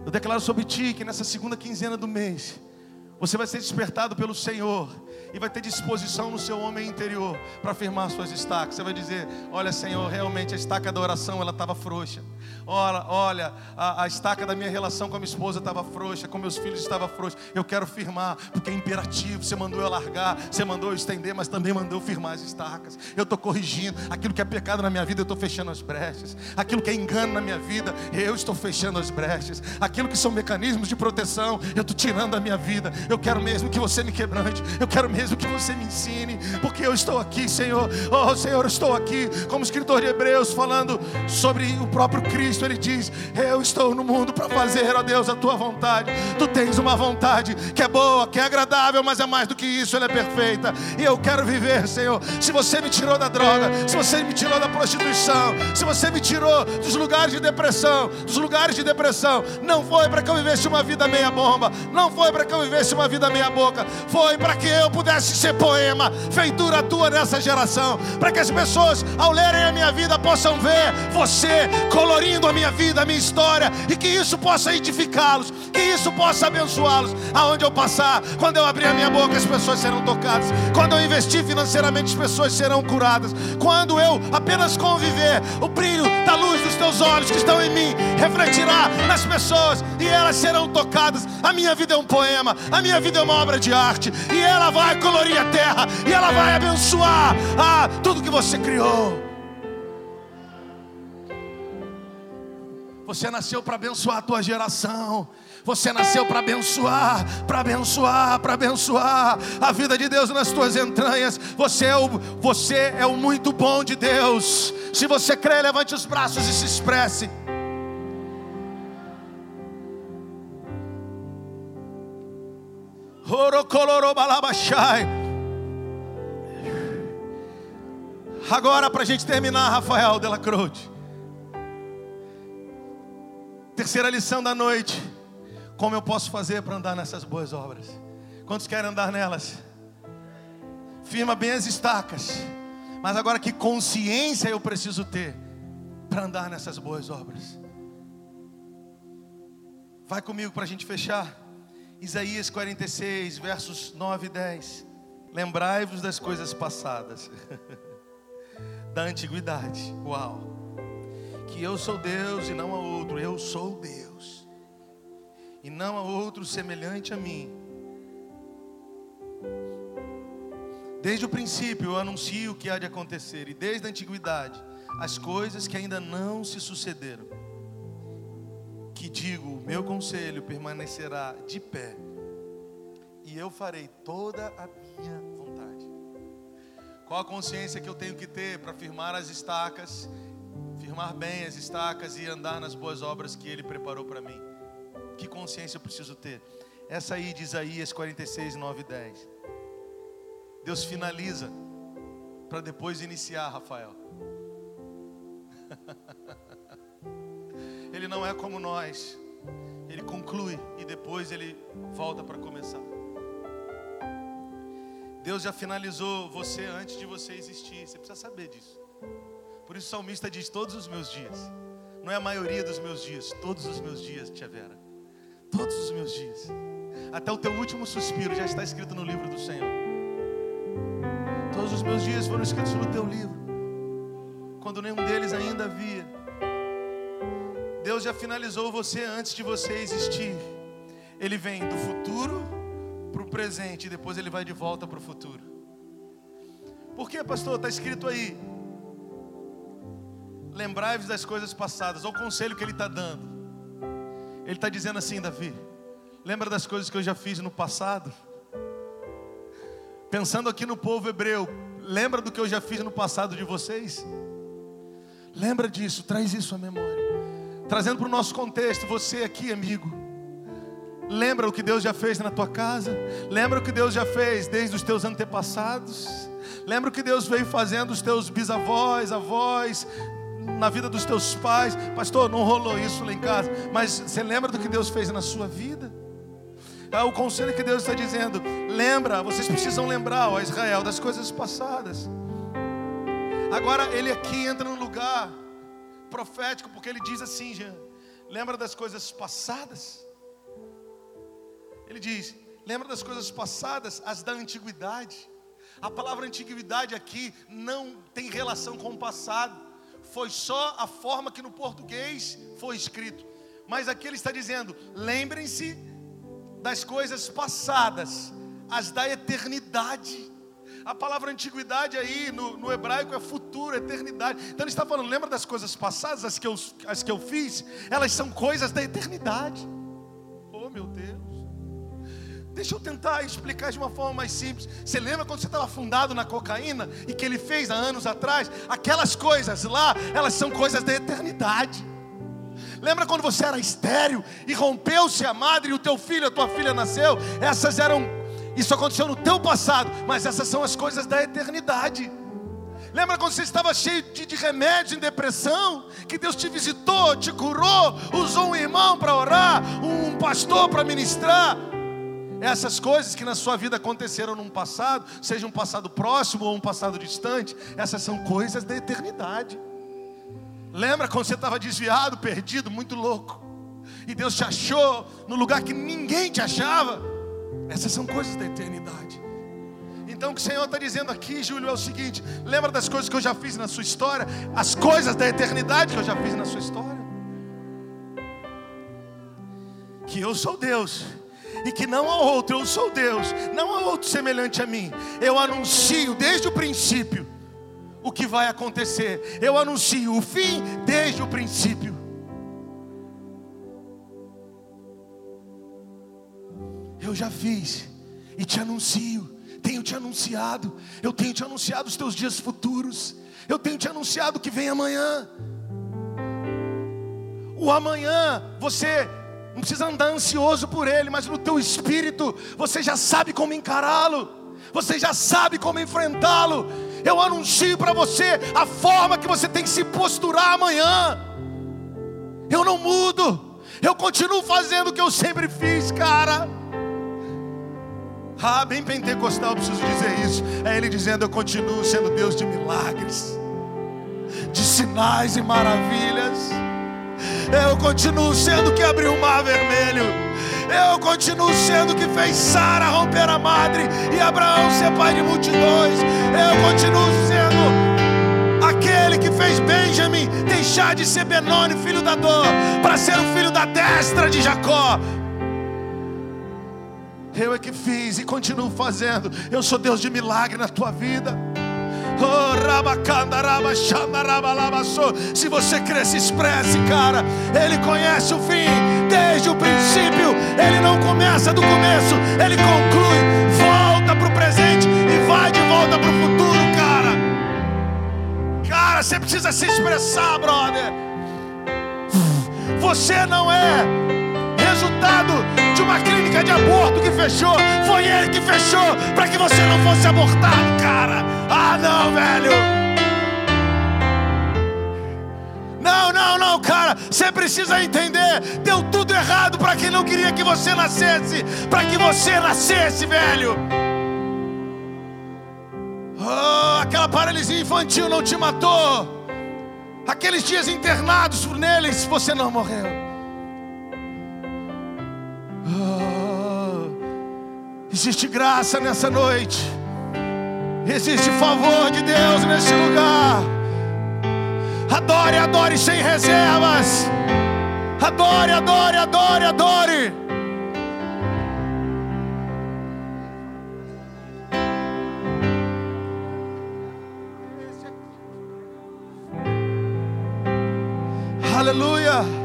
Eu declaro sobre ti que nessa segunda quinzena do mês, você vai ser despertado pelo Senhor e vai ter disposição no seu homem interior para firmar suas estacas. Você vai dizer: Olha, Senhor, realmente a estaca da oração ela estava frouxa. Olha, olha, a, a, estaca da minha relação com a minha esposa estava frouxa, com meus filhos estava frouxa. Eu quero firmar, porque é imperativo. Você mandou eu largar, você mandou eu estender, mas também mandou firmar as estacas. Eu estou corrigindo aquilo que é pecado na minha vida, eu estou fechando as brechas. Aquilo que é engano na minha vida, eu estou fechando as brechas. Aquilo que são mecanismos de proteção, eu estou tirando da minha vida. Eu quero mesmo que você me quebrante. Eu quero mesmo que você me ensine, porque eu estou aqui, Senhor. Oh, Senhor, eu estou aqui como escritor de Hebreus falando sobre o próprio Cristo ele diz: Eu estou no mundo para fazer, ó Deus, a tua vontade. Tu tens uma vontade que é boa, que é agradável, mas é mais do que isso, ela é perfeita. E eu quero viver, Senhor. Se você me tirou da droga, se você me tirou da prostituição, se você me tirou dos lugares de depressão, dos lugares de depressão, não foi para que eu vivesse uma vida meia bomba, não foi para que eu vivesse uma vida meia boca, foi para que eu pudesse ser poema, feitura tua nessa geração, para que as pessoas, ao lerem a minha vida, possam ver você colorindo a minha vida, a minha história, e que isso possa edificá-los, que isso possa abençoá-los. Aonde eu passar, quando eu abrir a minha boca, as pessoas serão tocadas. Quando eu investir financeiramente, as pessoas serão curadas. Quando eu apenas conviver, o brilho da luz dos teus olhos que estão em mim refletirá nas pessoas e elas serão tocadas. A minha vida é um poema, a minha vida é uma obra de arte, e ela vai colorir a terra, e ela vai abençoar ah, tudo que você criou. Você nasceu para abençoar a tua geração. Você nasceu para abençoar, para abençoar, para abençoar a vida de Deus nas tuas entranhas. Você é, o, você é o muito bom de Deus. Se você crê, levante os braços e se expresse. Agora, para a gente terminar, Rafael Della Cruz. Terceira lição da noite: como eu posso fazer para andar nessas boas obras? Quantos querem andar nelas? Firma bem as estacas. Mas agora que consciência eu preciso ter para andar nessas boas obras? Vai comigo para a gente fechar. Isaías 46, versos 9 e 10. Lembrai-vos das coisas passadas, <laughs> da antiguidade. Uau! que eu sou Deus e não há outro, eu sou Deus, e não há outro semelhante a mim. Desde o princípio eu anuncio o que há de acontecer, e desde a antiguidade, as coisas que ainda não se sucederam. Que digo, meu conselho permanecerá de pé, e eu farei toda a minha vontade. Qual a consciência que eu tenho que ter para firmar as estacas firmar bem as estacas e andar nas boas obras que Ele preparou para mim. Que consciência eu preciso ter? Essa aí de Isaías 46, 9 e 10. Deus finaliza para depois iniciar, Rafael. <laughs> ele não é como nós. Ele conclui e depois ele volta para começar. Deus já finalizou você antes de você existir. Você precisa saber disso. Por isso o salmista diz: Todos os meus dias, não é a maioria dos meus dias, todos os meus dias, Tia Vera, todos os meus dias, até o teu último suspiro já está escrito no livro do Senhor. Todos os meus dias foram escritos no teu livro, quando nenhum deles ainda havia. Deus já finalizou você antes de você existir. Ele vem do futuro para o presente e depois ele vai de volta para o futuro. Por que, pastor? Está escrito aí: lembrai-vos das coisas passadas. Olha o conselho que ele está dando. Ele está dizendo assim, Davi: lembra das coisas que eu já fiz no passado? Pensando aqui no povo hebreu, lembra do que eu já fiz no passado de vocês? Lembra disso, traz isso à memória. Trazendo para o nosso contexto, você aqui, amigo. Lembra o que Deus já fez na tua casa? Lembra o que Deus já fez desde os teus antepassados? Lembra o que Deus veio fazendo os teus bisavós, avós, na vida dos teus pais? Pastor, não rolou isso lá em casa, mas você lembra do que Deus fez na sua vida? É o conselho que Deus está dizendo. Lembra, vocês precisam lembrar, ó Israel, das coisas passadas. Agora ele aqui entra num lugar profético, porque ele diz assim, Jean, lembra das coisas passadas? Ele diz, lembra das coisas passadas, as da antiguidade. A palavra antiguidade aqui não tem relação com o passado, foi só a forma que no português foi escrito. Mas aqui ele está dizendo: lembrem-se das coisas passadas, as da eternidade. A palavra antiguidade aí no, no, hebraico é futuro, eternidade. Então ele está falando, lembra das coisas passadas, as que, eu, as que eu fiz? Elas são coisas da eternidade. Oh meu Deus. Deixa eu tentar explicar de uma forma mais simples. Você lembra quando você estava afundado na cocaína e que ele fez há anos atrás? Aquelas coisas lá, elas são coisas da eternidade. Lembra quando você era estéreo e rompeu-se a madre e o teu filho, a tua filha nasceu? Essas eram, isso aconteceu no teu passado, mas essas são as coisas da eternidade. Lembra quando você estava cheio de, de remédio em depressão? Que Deus te visitou, te curou, usou um irmão para orar, um pastor para ministrar. Essas coisas que na sua vida aconteceram num passado, seja um passado próximo ou um passado distante, essas são coisas da eternidade. Lembra quando você estava desviado, perdido, muito louco, e Deus te achou no lugar que ninguém te achava? Essas são coisas da eternidade. Então o que o Senhor está dizendo aqui, Júlio, é o seguinte: lembra das coisas que eu já fiz na sua história, as coisas da eternidade que eu já fiz na sua história. Que eu sou Deus e que não há outro, eu sou Deus, não há outro semelhante a mim. Eu anuncio desde o princípio o que vai acontecer. Eu anuncio o fim desde o princípio. Eu já fiz e te anuncio. Tenho te anunciado. Eu tenho te anunciado os teus dias futuros. Eu tenho te anunciado que vem amanhã. O amanhã você não precisa andar ansioso por ele, mas no teu espírito você já sabe como encará-lo. Você já sabe como enfrentá-lo eu anuncio para você a forma que você tem que se posturar amanhã. Eu não mudo, eu continuo fazendo o que eu sempre fiz, cara. Ah, bem pentecostal, preciso dizer isso. É Ele dizendo: Eu continuo sendo Deus de milagres, de sinais e maravilhas. Eu continuo sendo que abriu o mar vermelho. Eu continuo sendo que fez Sara romper a madre e Abraão ser pai de multidões. Eu continuo sendo aquele que fez Benjamin deixar de ser Benoni, filho da dor, para ser o filho da destra de Jacó. Eu é que fiz e continuo fazendo. Eu sou Deus de milagre na tua vida. Se você crê, se expresse, cara. Ele conhece o fim desde o princípio. Ele não começa do começo, ele conclui. Volta para o presente e vai de volta para o futuro, cara. Cara, você precisa se expressar, brother. Você não é resultado de uma clínica de aborto que fechou. Foi ele que fechou para que você não fosse abortado, cara. Ah, não, velho. Não, não, não, cara. Você precisa entender. Deu tudo errado para quem não queria que você nascesse. Para que você nascesse, velho. Oh, aquela paralisia infantil não te matou. Aqueles dias internados neles, você não morreu. Existe graça nessa noite. Existe favor de Deus nesse lugar. Adore, adore sem reservas. Adore, adore, adore, adore. Aleluia.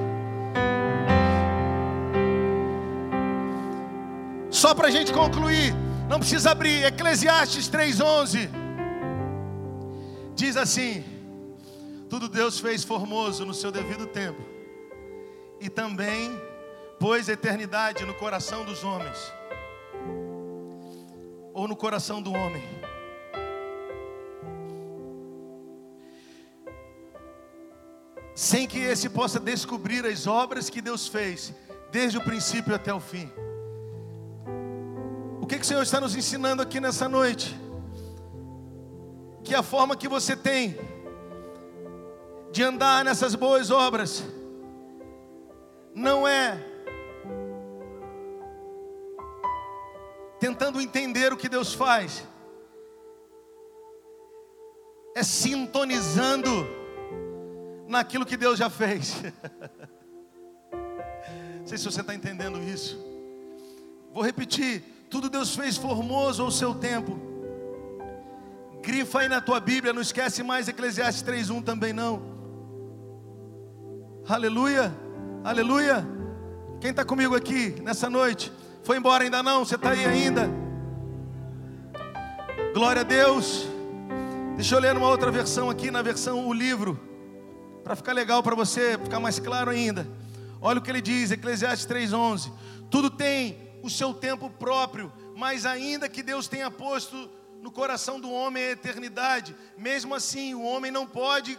Só para a gente concluir, não precisa abrir, Eclesiastes 3,11 diz assim: Tudo Deus fez formoso no seu devido tempo, e também pôs eternidade no coração dos homens, ou no coração do homem. Sem que esse possa descobrir as obras que Deus fez, desde o princípio até o fim. O que, que o Senhor está nos ensinando aqui nessa noite? Que a forma que você tem de andar nessas boas obras não é tentando entender o que Deus faz, é sintonizando naquilo que Deus já fez. <laughs> Não sei se você está entendendo isso. Vou repetir: tudo Deus fez formoso ao seu tempo. Grifa aí na tua Bíblia, não esquece mais Eclesiastes 3:1 também não. Aleluia, aleluia. Quem está comigo aqui nessa noite? Foi embora ainda não? Você está aí ainda? Glória a Deus. Deixa eu ler uma outra versão aqui, na versão o livro, para ficar legal para você, ficar mais claro ainda. Olha o que ele diz, Eclesiastes 3:11. Tudo tem o seu tempo próprio, mas ainda que Deus tenha posto no coração do homem a eternidade, mesmo assim o homem não pode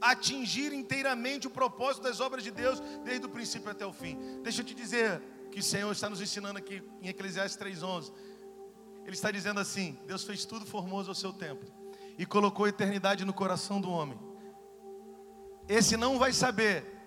atingir inteiramente o propósito das obras de Deus desde o princípio até o fim. Deixa eu te dizer, que o Senhor está nos ensinando aqui em Eclesiastes 3:11. Ele está dizendo assim: Deus fez tudo formoso ao seu tempo e colocou eternidade no coração do homem. Esse não vai saber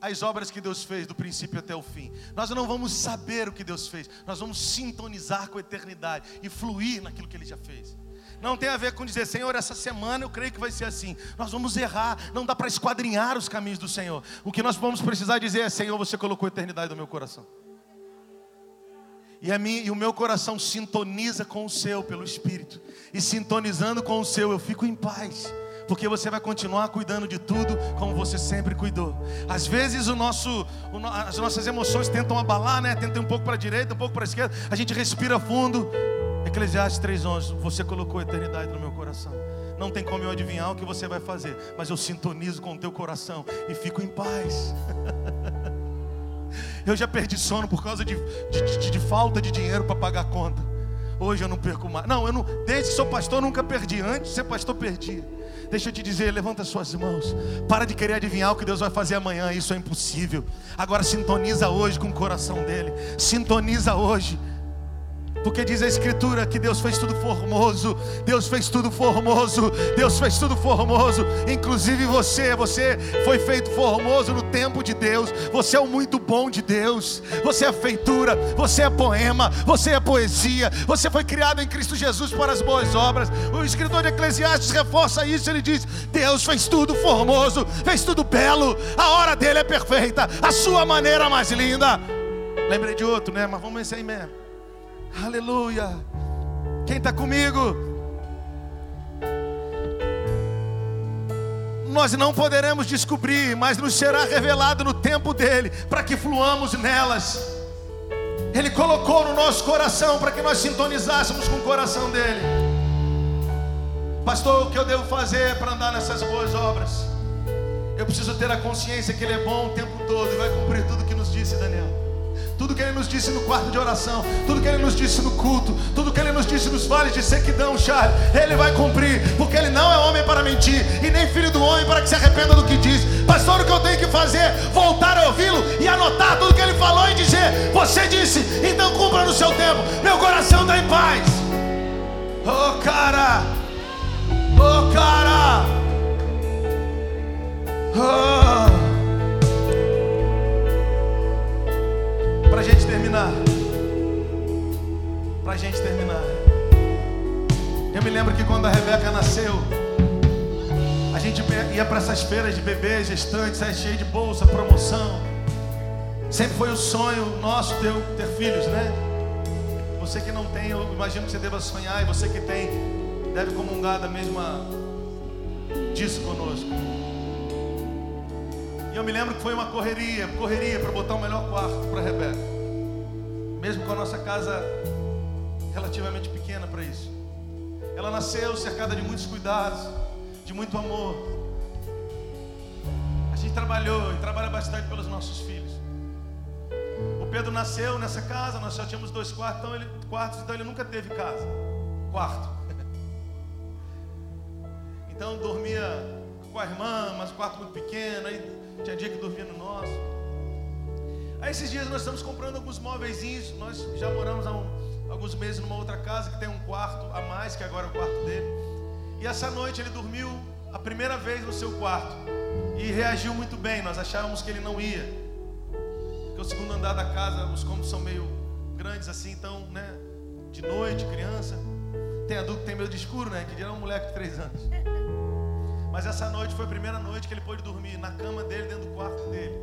as obras que Deus fez do princípio até o fim. Nós não vamos saber o que Deus fez, nós vamos sintonizar com a eternidade e fluir naquilo que Ele já fez. Não tem a ver com dizer, Senhor, essa semana eu creio que vai ser assim. Nós vamos errar, não dá para esquadrinhar os caminhos do Senhor. O que nós vamos precisar dizer é: Senhor, você colocou a eternidade no meu coração. E, a mim, e o meu coração sintoniza com o seu pelo Espírito. E sintonizando com o seu, eu fico em paz. Porque você vai continuar cuidando de tudo como você sempre cuidou. Às vezes o nosso, o, as nossas emoções tentam abalar, né? Tentam um pouco para a direita, um pouco para a esquerda. A gente respira fundo. Eclesiastes 3:11. Você colocou a eternidade no meu coração. Não tem como eu adivinhar o que você vai fazer, mas eu sintonizo com o teu coração e fico em paz. <laughs> Eu já perdi sono por causa de, de, de, de falta de dinheiro para pagar a conta. Hoje eu não perco mais. Não, eu não, desde que sou pastor nunca perdi. Antes de ser pastor perdi. Deixa eu te dizer, levanta suas mãos. Para de querer adivinhar o que Deus vai fazer amanhã, isso é impossível. Agora sintoniza hoje com o coração dele. Sintoniza hoje. Porque diz a Escritura que Deus fez tudo formoso, Deus fez tudo formoso, Deus fez tudo formoso, inclusive você, você foi feito formoso no tempo de Deus, você é o muito bom de Deus, você é feitura, você é poema, você é poesia, você foi criado em Cristo Jesus para as boas obras. O escritor de Eclesiastes reforça isso, ele diz: Deus fez tudo formoso, fez tudo belo, a hora dele é perfeita, a sua maneira mais linda. Lembrei de outro, né? Mas vamos esse aí mesmo. Aleluia. Quem está comigo? Nós não poderemos descobrir, mas nos será revelado no tempo dele, para que fluamos nelas. Ele colocou no nosso coração para que nós sintonizássemos com o coração dele. Pastor, o que eu devo fazer para andar nessas boas obras? Eu preciso ter a consciência que Ele é bom o tempo todo e vai cumprir tudo que nos disse Daniel tudo que Ele nos disse no quarto de oração, tudo que Ele nos disse no culto, tudo que Ele nos disse nos vales de sequidão, Charles, Ele vai cumprir, porque Ele não é homem para mentir, e nem filho do homem para que se arrependa do que diz. Pastor, o que eu tenho que fazer? Voltar a ouvi-lo e anotar tudo que Ele falou e dizer: Você disse, então cumpra no seu tempo, meu coração está em paz. Oh, cara, oh, cara, oh. Para a gente terminar. Para a gente terminar. Eu me lembro que quando a Rebeca nasceu, a gente ia para essas feiras de bebês, gestantes, aí cheio de bolsa, promoção. Sempre foi o sonho nosso ter, ter filhos, né? Você que não tem, eu imagino que você deva sonhar, e você que tem, deve comungar da mesma disso conosco. E eu me lembro que foi uma correria, correria para botar o melhor quarto para Rebeca. Mesmo com a nossa casa relativamente pequena para isso. Ela nasceu cercada de muitos cuidados, de muito amor. A gente trabalhou e trabalha bastante pelos nossos filhos. O Pedro nasceu nessa casa, nós só tínhamos dois quartos, então ele, quartos, então ele nunca teve casa. Quarto. <laughs> Então dormia com a irmã, mas o quarto muito pequeno, aí tinha dia que dormia no nosso. Aí esses dias nós estamos comprando alguns móveis, nós já moramos há um, alguns meses numa outra casa que tem um quarto a mais, que agora é o quarto dele. E essa noite ele dormiu a primeira vez no seu quarto e reagiu muito bem. Nós achávamos que ele não ia, porque o segundo andar da casa, os cômodos são meio grandes assim, então, né? De noite, criança. Tem adulto que tem medo de escuro, né? Que dirá um moleque de três anos. Mas essa noite foi a primeira noite que ele pôde dormir na cama dele, dentro do quarto dele.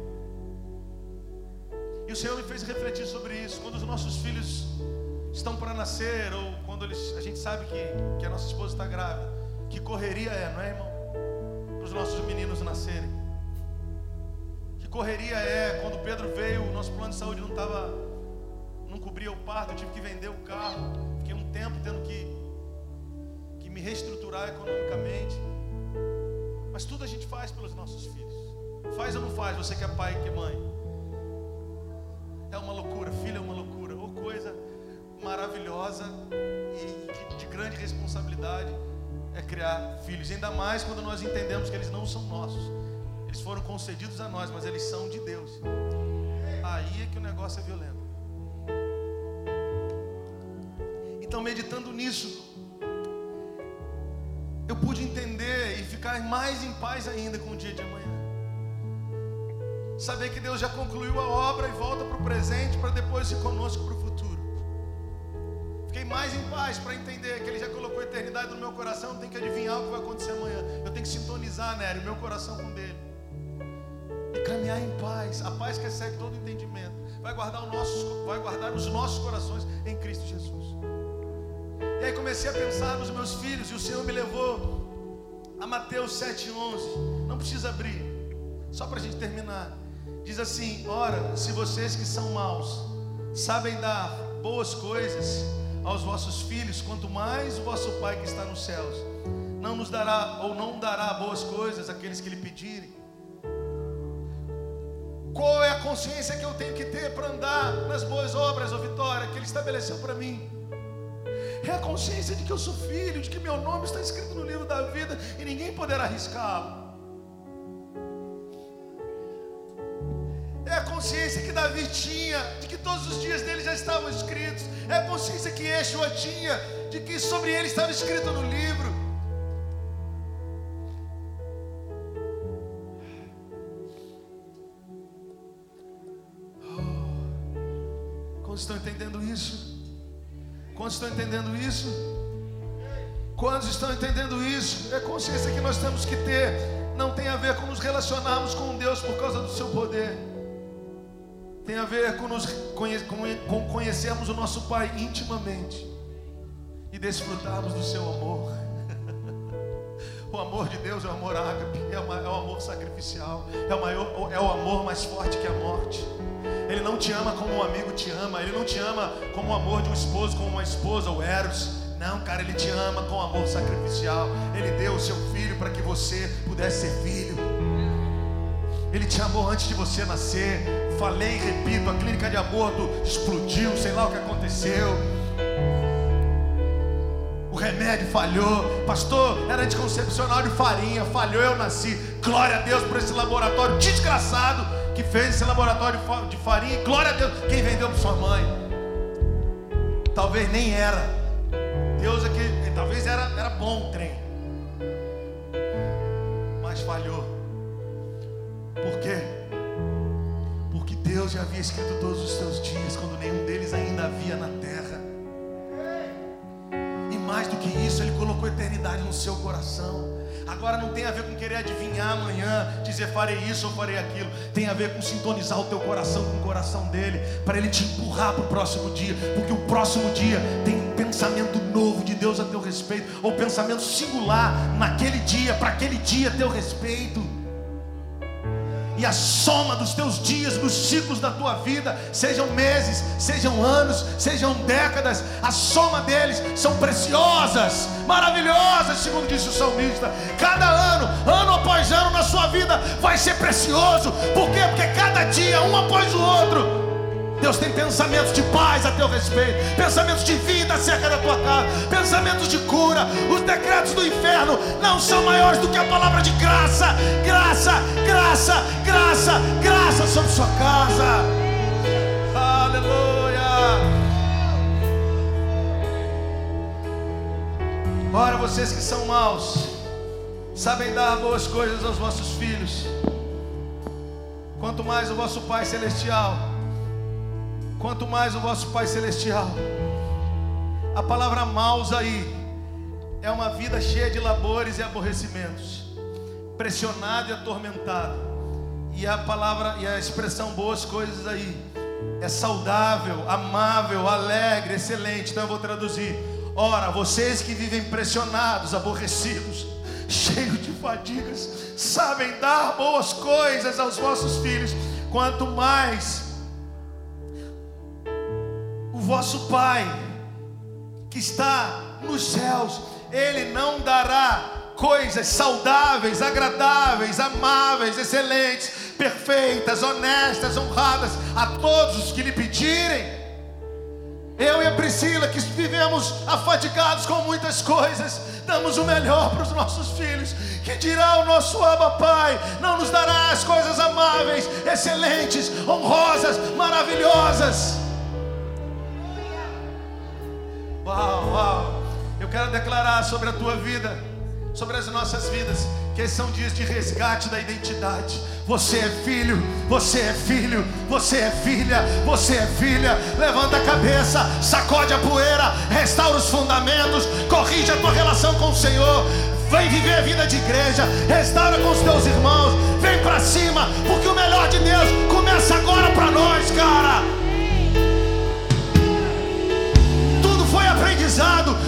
E o Senhor me fez refletir sobre isso. Quando os nossos filhos estão para nascer, ou quando eles, a gente sabe que, que a nossa esposa está grávida, que correria é, não é, irmão? Para os nossos meninos nascerem. Que correria é, quando Pedro veio, o nosso plano de saúde não estava, não cobria o parto, eu tive que vender o carro. Fiquei um tempo tendo que, que me reestruturar economicamente. Mas tudo a gente faz pelos nossos filhos. Faz ou não faz, você que é pai que é mãe. É uma loucura, filho é uma loucura. Ou coisa maravilhosa e de grande responsabilidade é criar filhos. Ainda mais quando nós entendemos que eles não são nossos. Eles foram concedidos a nós, mas eles são de Deus. Aí é que o negócio é violento. Então, meditando nisso, eu pude entender e ficar mais em paz ainda com o dia de amanhã. Saber que Deus já concluiu a obra e volta para o presente para depois ir conosco para o futuro. Fiquei mais em paz para entender que Ele já colocou a eternidade no meu coração. Não tem que adivinhar o que vai acontecer amanhã. Eu tenho que sintonizar, Nério, meu coração com dele. E caminhar em paz. A paz que excede todo entendimento. Vai guardar, o nosso, vai guardar os nossos corações em Cristo Jesus. E aí comecei a pensar nos meus filhos e o Senhor me levou a Mateus 7,11. Não precisa abrir, só para a gente terminar. Diz assim: Ora, se vocês que são maus sabem dar boas coisas aos vossos filhos, quanto mais o vosso Pai que está nos céus não nos dará ou não dará boas coisas àqueles que lhe pedirem. Qual é a consciência que eu tenho que ter para andar nas boas obras, ou vitória, que Ele estabeleceu para mim? É a consciência de que eu sou filho, de que meu nome está escrito no livro da vida e ninguém poderá arriscá-lo. É a consciência que Davi tinha, de que todos os dias dele já estavam escritos. É a consciência que Yeshua tinha, de que sobre ele estava escrito no livro. Oh, como estão entendendo isso? Quantos estão entendendo isso? Quantos estão entendendo isso? É consciência que nós temos que ter. Não tem a ver com nos relacionarmos com Deus por causa do seu poder. Tem a ver com, nos, com conhecermos o nosso Pai intimamente e desfrutarmos do seu amor. O amor de Deus é o amor ágape, é, é o amor sacrificial, é o, maior, é o amor mais forte que a morte. Ele não te ama como um amigo te ama. Ele não te ama como o amor de um esposo, como uma esposa, ou Eros. Não, cara, Ele te ama com amor sacrificial. Ele deu o seu filho para que você pudesse ser filho. Ele te amou antes de você nascer. Falei e repito: a clínica de aborto explodiu, sei lá o que aconteceu. Remédio falhou, pastor, era anticoncepcional de farinha, falhou, eu nasci. Glória a Deus por esse laboratório desgraçado que fez esse laboratório de farinha. Glória a Deus. Quem vendeu para sua mãe? Talvez nem era. Deus é que talvez era, era bom o trem. Mas falhou. Por quê? Porque Deus já havia escrito todos os seus dias quando nenhum deles ainda havia na terra. Do que isso, Ele colocou eternidade no seu coração. Agora não tem a ver com querer adivinhar amanhã, dizer farei isso ou farei aquilo. Tem a ver com sintonizar o teu coração com o coração dele, para ele te empurrar para o próximo dia, porque o próximo dia tem um pensamento novo de Deus a teu respeito, ou pensamento singular naquele dia, para aquele dia a teu respeito. E a soma dos teus dias, dos ciclos da tua vida, sejam meses, sejam anos, sejam décadas, a soma deles são preciosas, maravilhosas, segundo disse o salmista. Cada ano, ano após ano na sua vida, vai ser precioso. Por quê? Porque cada dia, um após o outro, Deus tem pensamentos de paz a teu respeito, pensamentos de vida acerca da tua casa, pensamentos de cura. Os decretos do inferno não são maiores do que a palavra de graça, graça, graça, graça, graça sobre sua casa. Aleluia. Ora, vocês que são maus, sabem dar boas coisas aos vossos filhos, quanto mais o vosso Pai Celestial quanto mais o vosso Pai Celestial. A palavra maus aí é uma vida cheia de labores e aborrecimentos, pressionado e atormentado. E a palavra e a expressão boas coisas aí é saudável, amável, alegre, excelente. Então eu vou traduzir. Ora, vocês que vivem pressionados, aborrecidos, <laughs> cheios de fadigas, sabem dar boas coisas aos vossos filhos, quanto mais vosso Pai, que está nos céus, Ele não dará coisas saudáveis, agradáveis, amáveis, excelentes, perfeitas, honestas, honradas a todos os que lhe pedirem. Eu e a Priscila, que vivemos afadigados com muitas coisas, damos o melhor para os nossos filhos. Que dirá o nosso Abba Pai: não nos dará as coisas amáveis, excelentes, honrosas, maravilhosas. Uau, uau. Eu quero declarar sobre a tua vida, sobre as nossas vidas, que são dias de resgate da identidade. Você é filho, você é filho, você é filha, você é filha. Levanta a cabeça, sacode a poeira, restaura os fundamentos, corrige a tua relação com o Senhor. Vem viver a vida de igreja, restaura com os teus irmãos, vem para cima, porque o melhor de Deus começa agora para nós, cara.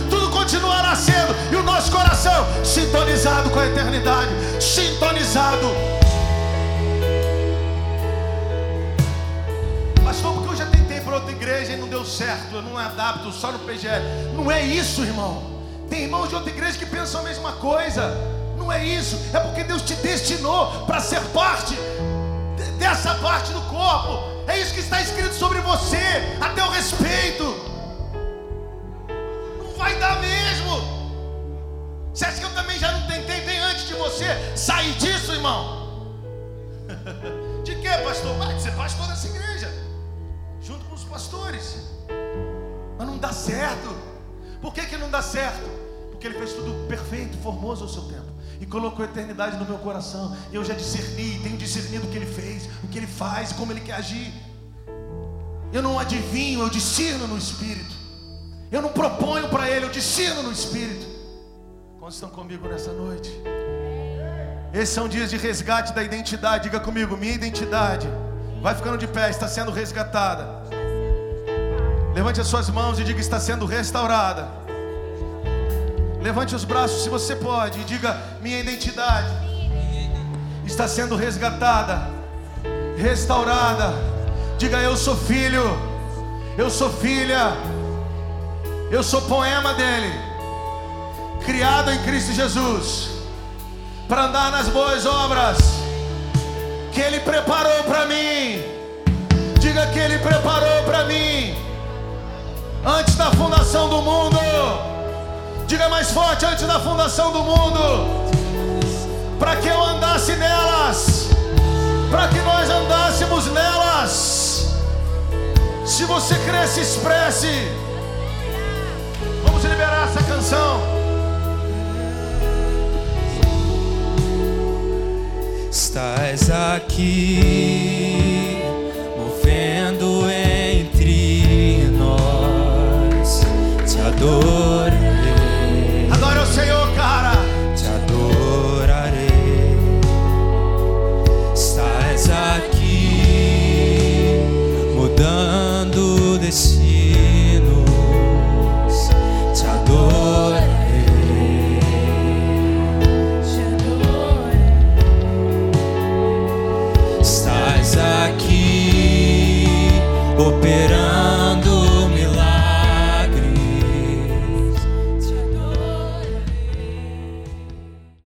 Tudo continuará sendo, e o nosso coração sintonizado com a eternidade, sintonizado. Pastor, porque eu já tentei para outra igreja e não deu certo, eu não adapto só no PGL. Não é isso, irmão. Tem irmãos de outra igreja que pensam a mesma coisa. Não é isso, é porque Deus te destinou para ser parte dessa parte do corpo. É isso que está escrito sobre você, a teu respeito vai dar mesmo. Você acha que eu também já não tentei bem antes de você sair disso, irmão? <laughs> De que, pastor? Vai ser pastor dessa igreja, junto com os pastores. Mas não dá certo. Por que, que não dá certo? Porque ele fez tudo perfeito, formoso ao seu tempo. E colocou a eternidade no meu coração. E eu já discerni, tenho discernido o que ele fez, o que ele faz, como ele quer agir. Eu não adivinho, eu discerno no Espírito. Eu não proponho para ele, eu ensino no Espírito. Quantos estão comigo nessa noite? Esses são dias de resgate da identidade. Diga comigo, minha identidade. Vai ficando de pé, está sendo resgatada. Levante as suas mãos e diga: está sendo restaurada. Levante os braços se você pode e diga: minha identidade está sendo resgatada, restaurada. Diga: eu sou filho, eu sou filha. Eu sou poema dele, criado em Cristo Jesus, para andar nas boas obras que ele preparou para mim. Diga que ele preparou para mim antes da fundação do mundo. Diga mais forte antes da fundação do mundo. Para que eu andasse nelas. Para que nós andássemos nelas. Se você cresce, expresse liberar essa canção. Estás aqui, movendo entre nós, te adoro.